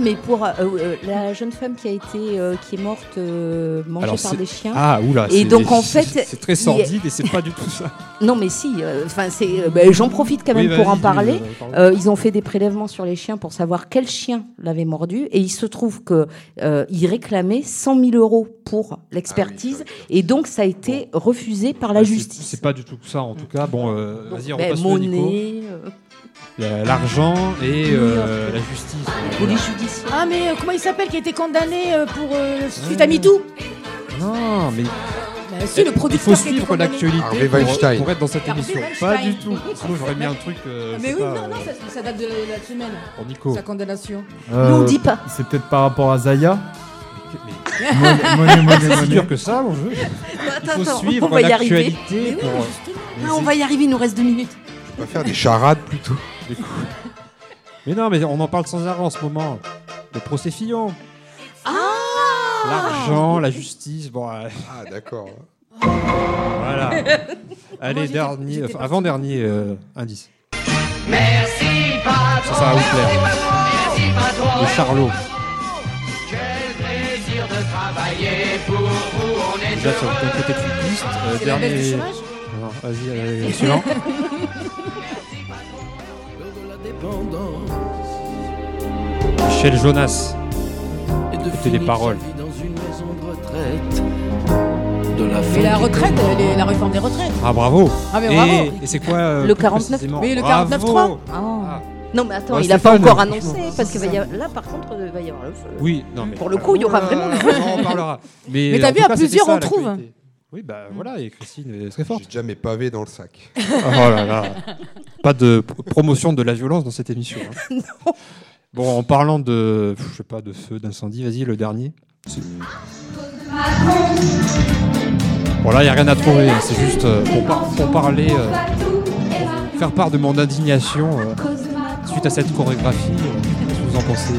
mais pour euh, euh, la jeune femme qui a été, euh, qui est morte euh, mangée Alors, par des chiens. Ah oula. Et c'est- donc en fait, c'est très sordide et c'est pas du tout ça. *laughs* Non, mais si. euh, Enfin, c'est. euh, ben, J'en profite quand Oui, même pour en parler. euh, parle. Euh, ils ont fait des prélèvements sur les chiens pour savoir quel chien l'avait mordu, et il se trouve que euh, ils réclamaient 100 000 euros pour l'expertise, et donc ça a été refusé par la Ah, c'est- justice. C'est pas du tout ça en tout cas. Bon, euh, vas-y, Ben, monnaie, euh, Il y a L'argent et euh, la justice. police judiciaire. Ah, mais euh, comment il s'appelle qui a été condamné euh, pour euh, suite à MeToo? Non, mais Bah, si, le il faut producteur qui a été suivre condamné. l'actualité Harvey pour, Weinstein. pour être dans cette Harvey émission. Weinstein. Pas du tout. Sinon, j'aurais mis un truc. euh, je Mais sais oui, pas, non, non, euh, ça, ça date de la semaine. pour Nico. Sa condamnation. Euh, Non, dis pas. C'est peut-être par rapport à Zaya. Mais- Monnaie, monnaie, monnaie, C'est monnaie. dur que ça, mon jeu. Il faut attends, suivre on va y arriver. l'actualité pour. Ah, on va y arriver, il nous reste deux minutes. On va faire des charades plutôt. Du coup. Mais non, mais on en parle sans arrêt en ce moment. Le procès Fillon. Ah L'argent, la justice. Bon, euh, Ah, d'accord. voilà. *laughs* Allez, j'étais- dernier, j'étais enfin, avant-dernier euh, indice. Merci patron. Ça, ça va vous plaire. Merci patron. Le Charlot. Quel plaisir de travailler pour vous. On est Déjà, sur ton côté de piste. euh, C'est la baisse du dernier. chômage Non, vas-y, allez, suivant. *laughs* Michel Jonas. Écoutez les paroles. Et la retraite, les- la réforme des retraites. Ah, bravo. Ah, mais Et, bravo. et c'est quoi euh, Le plus 49 précisément Oui, le Bravo. 49.3. Ah. Non, mais attends, Ouais, il a pas encore annoncé, parce que va y avoir- là, par contre, il va y avoir le feu. Oui, non mais Pour le coup, il y aura vraiment le feu. On en parlera. *laughs* Mais, Mais t'as vu, à plusieurs, ça, on trouve. Oui, bah voilà, et Christine est très forte. J'ai déjà mes pavés dans le sac. *laughs* oh là là. Pas de pro- promotion de la violence dans cette émission. hein. *laughs* Bon, en parlant de, je sais pas, de feu, d'incendie, vas-y, le dernier. Bon là, il n'y a rien à trouver, hein, c'est juste euh, pour, par- pour parler, euh, pour faire part de mon indignation euh, suite à cette chorégraphie. euh, Qu'est-ce que vous en pensez?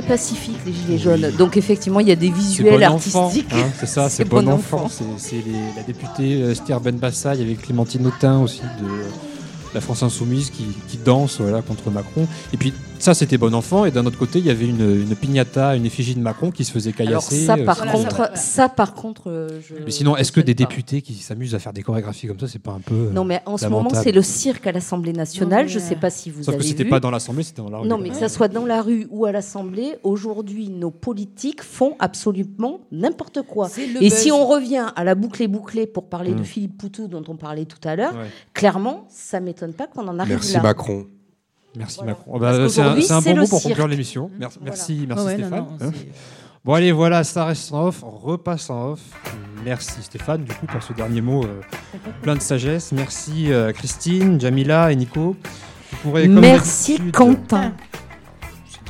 Très pacifique, les Gilets jaunes. Donc, effectivement, il y a des visuels bon artistiques. hein, c'est ça, *laughs* c'est bon, enfant. C'est la députée euh, Esther Benbassa, il y avait Clémentine Autain aussi de la France insoumise qui, qui danse voilà, contre Macron. Et puis ça, c'était bon enfant. Et d'un autre côté, il y avait une, une piñata, une effigie de Macron qui se faisait Alors caillasser. ça, euh, par c'était- contre, ça, par contre, euh, je. Mais sinon, est-ce que des pas. députés qui s'amusent à faire des chorégraphies comme ça, c'est pas un peu. euh, Non, mais en ce moment, c'est le cirque à l'Assemblée nationale. Non, Je sais pas si vous Sauf avez que c'était pas dans l'Assemblée, c'était dans la rue. Non, mais que ça soit dans la rue ou à l'Assemblée, aujourd'hui, nos politiques font absolument n'importe quoi. Et buzz. si on revient à la boucle et bouclée pour parler de Philippe Poutou, dont on parlait tout à l'heure, Ouais. clairement, ça m'étonne pas qu'on en arrive Merci là. Macron. Merci Voilà. Macron. Bah, c'est un, bon mot pour conclure l'émission. Merci, Voilà. merci, ouais, Stéphane. non, Hein Bon allez, voilà, ça reste en off, on repasse en off. Merci Stéphane, du coup, pour ce dernier mot euh, plein de sagesse. Merci euh, Christine, Jamila et Nico. Vous pourrez, comme Merci Quentin.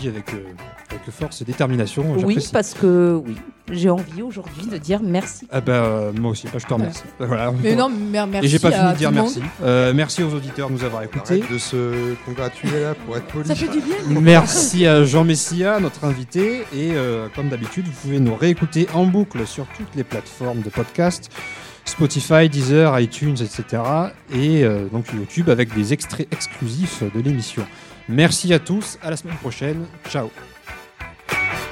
Dit avec, euh, avec force et détermination. Oui, j'apprécie. parce que oui, j'ai envie aujourd'hui de dire merci. Ah bah, euh, moi aussi, bah, je te remercie. Voilà. Mais non, mer- merci Et j'ai pas fini de dire merci. Euh, merci aux auditeurs de nous avoir écoutés. Arrête de se congratuler là pour être poli. Ça fait du bien. Merci à Jean Messia, notre invité. Et euh, comme d'habitude, vous pouvez nous réécouter en boucle sur toutes les plateformes de podcast. Spotify, Deezer, iTunes, etc. Et euh, donc YouTube avec des extraits exclusifs de l'émission. Merci à tous, à la semaine prochaine. Ciao. Bye.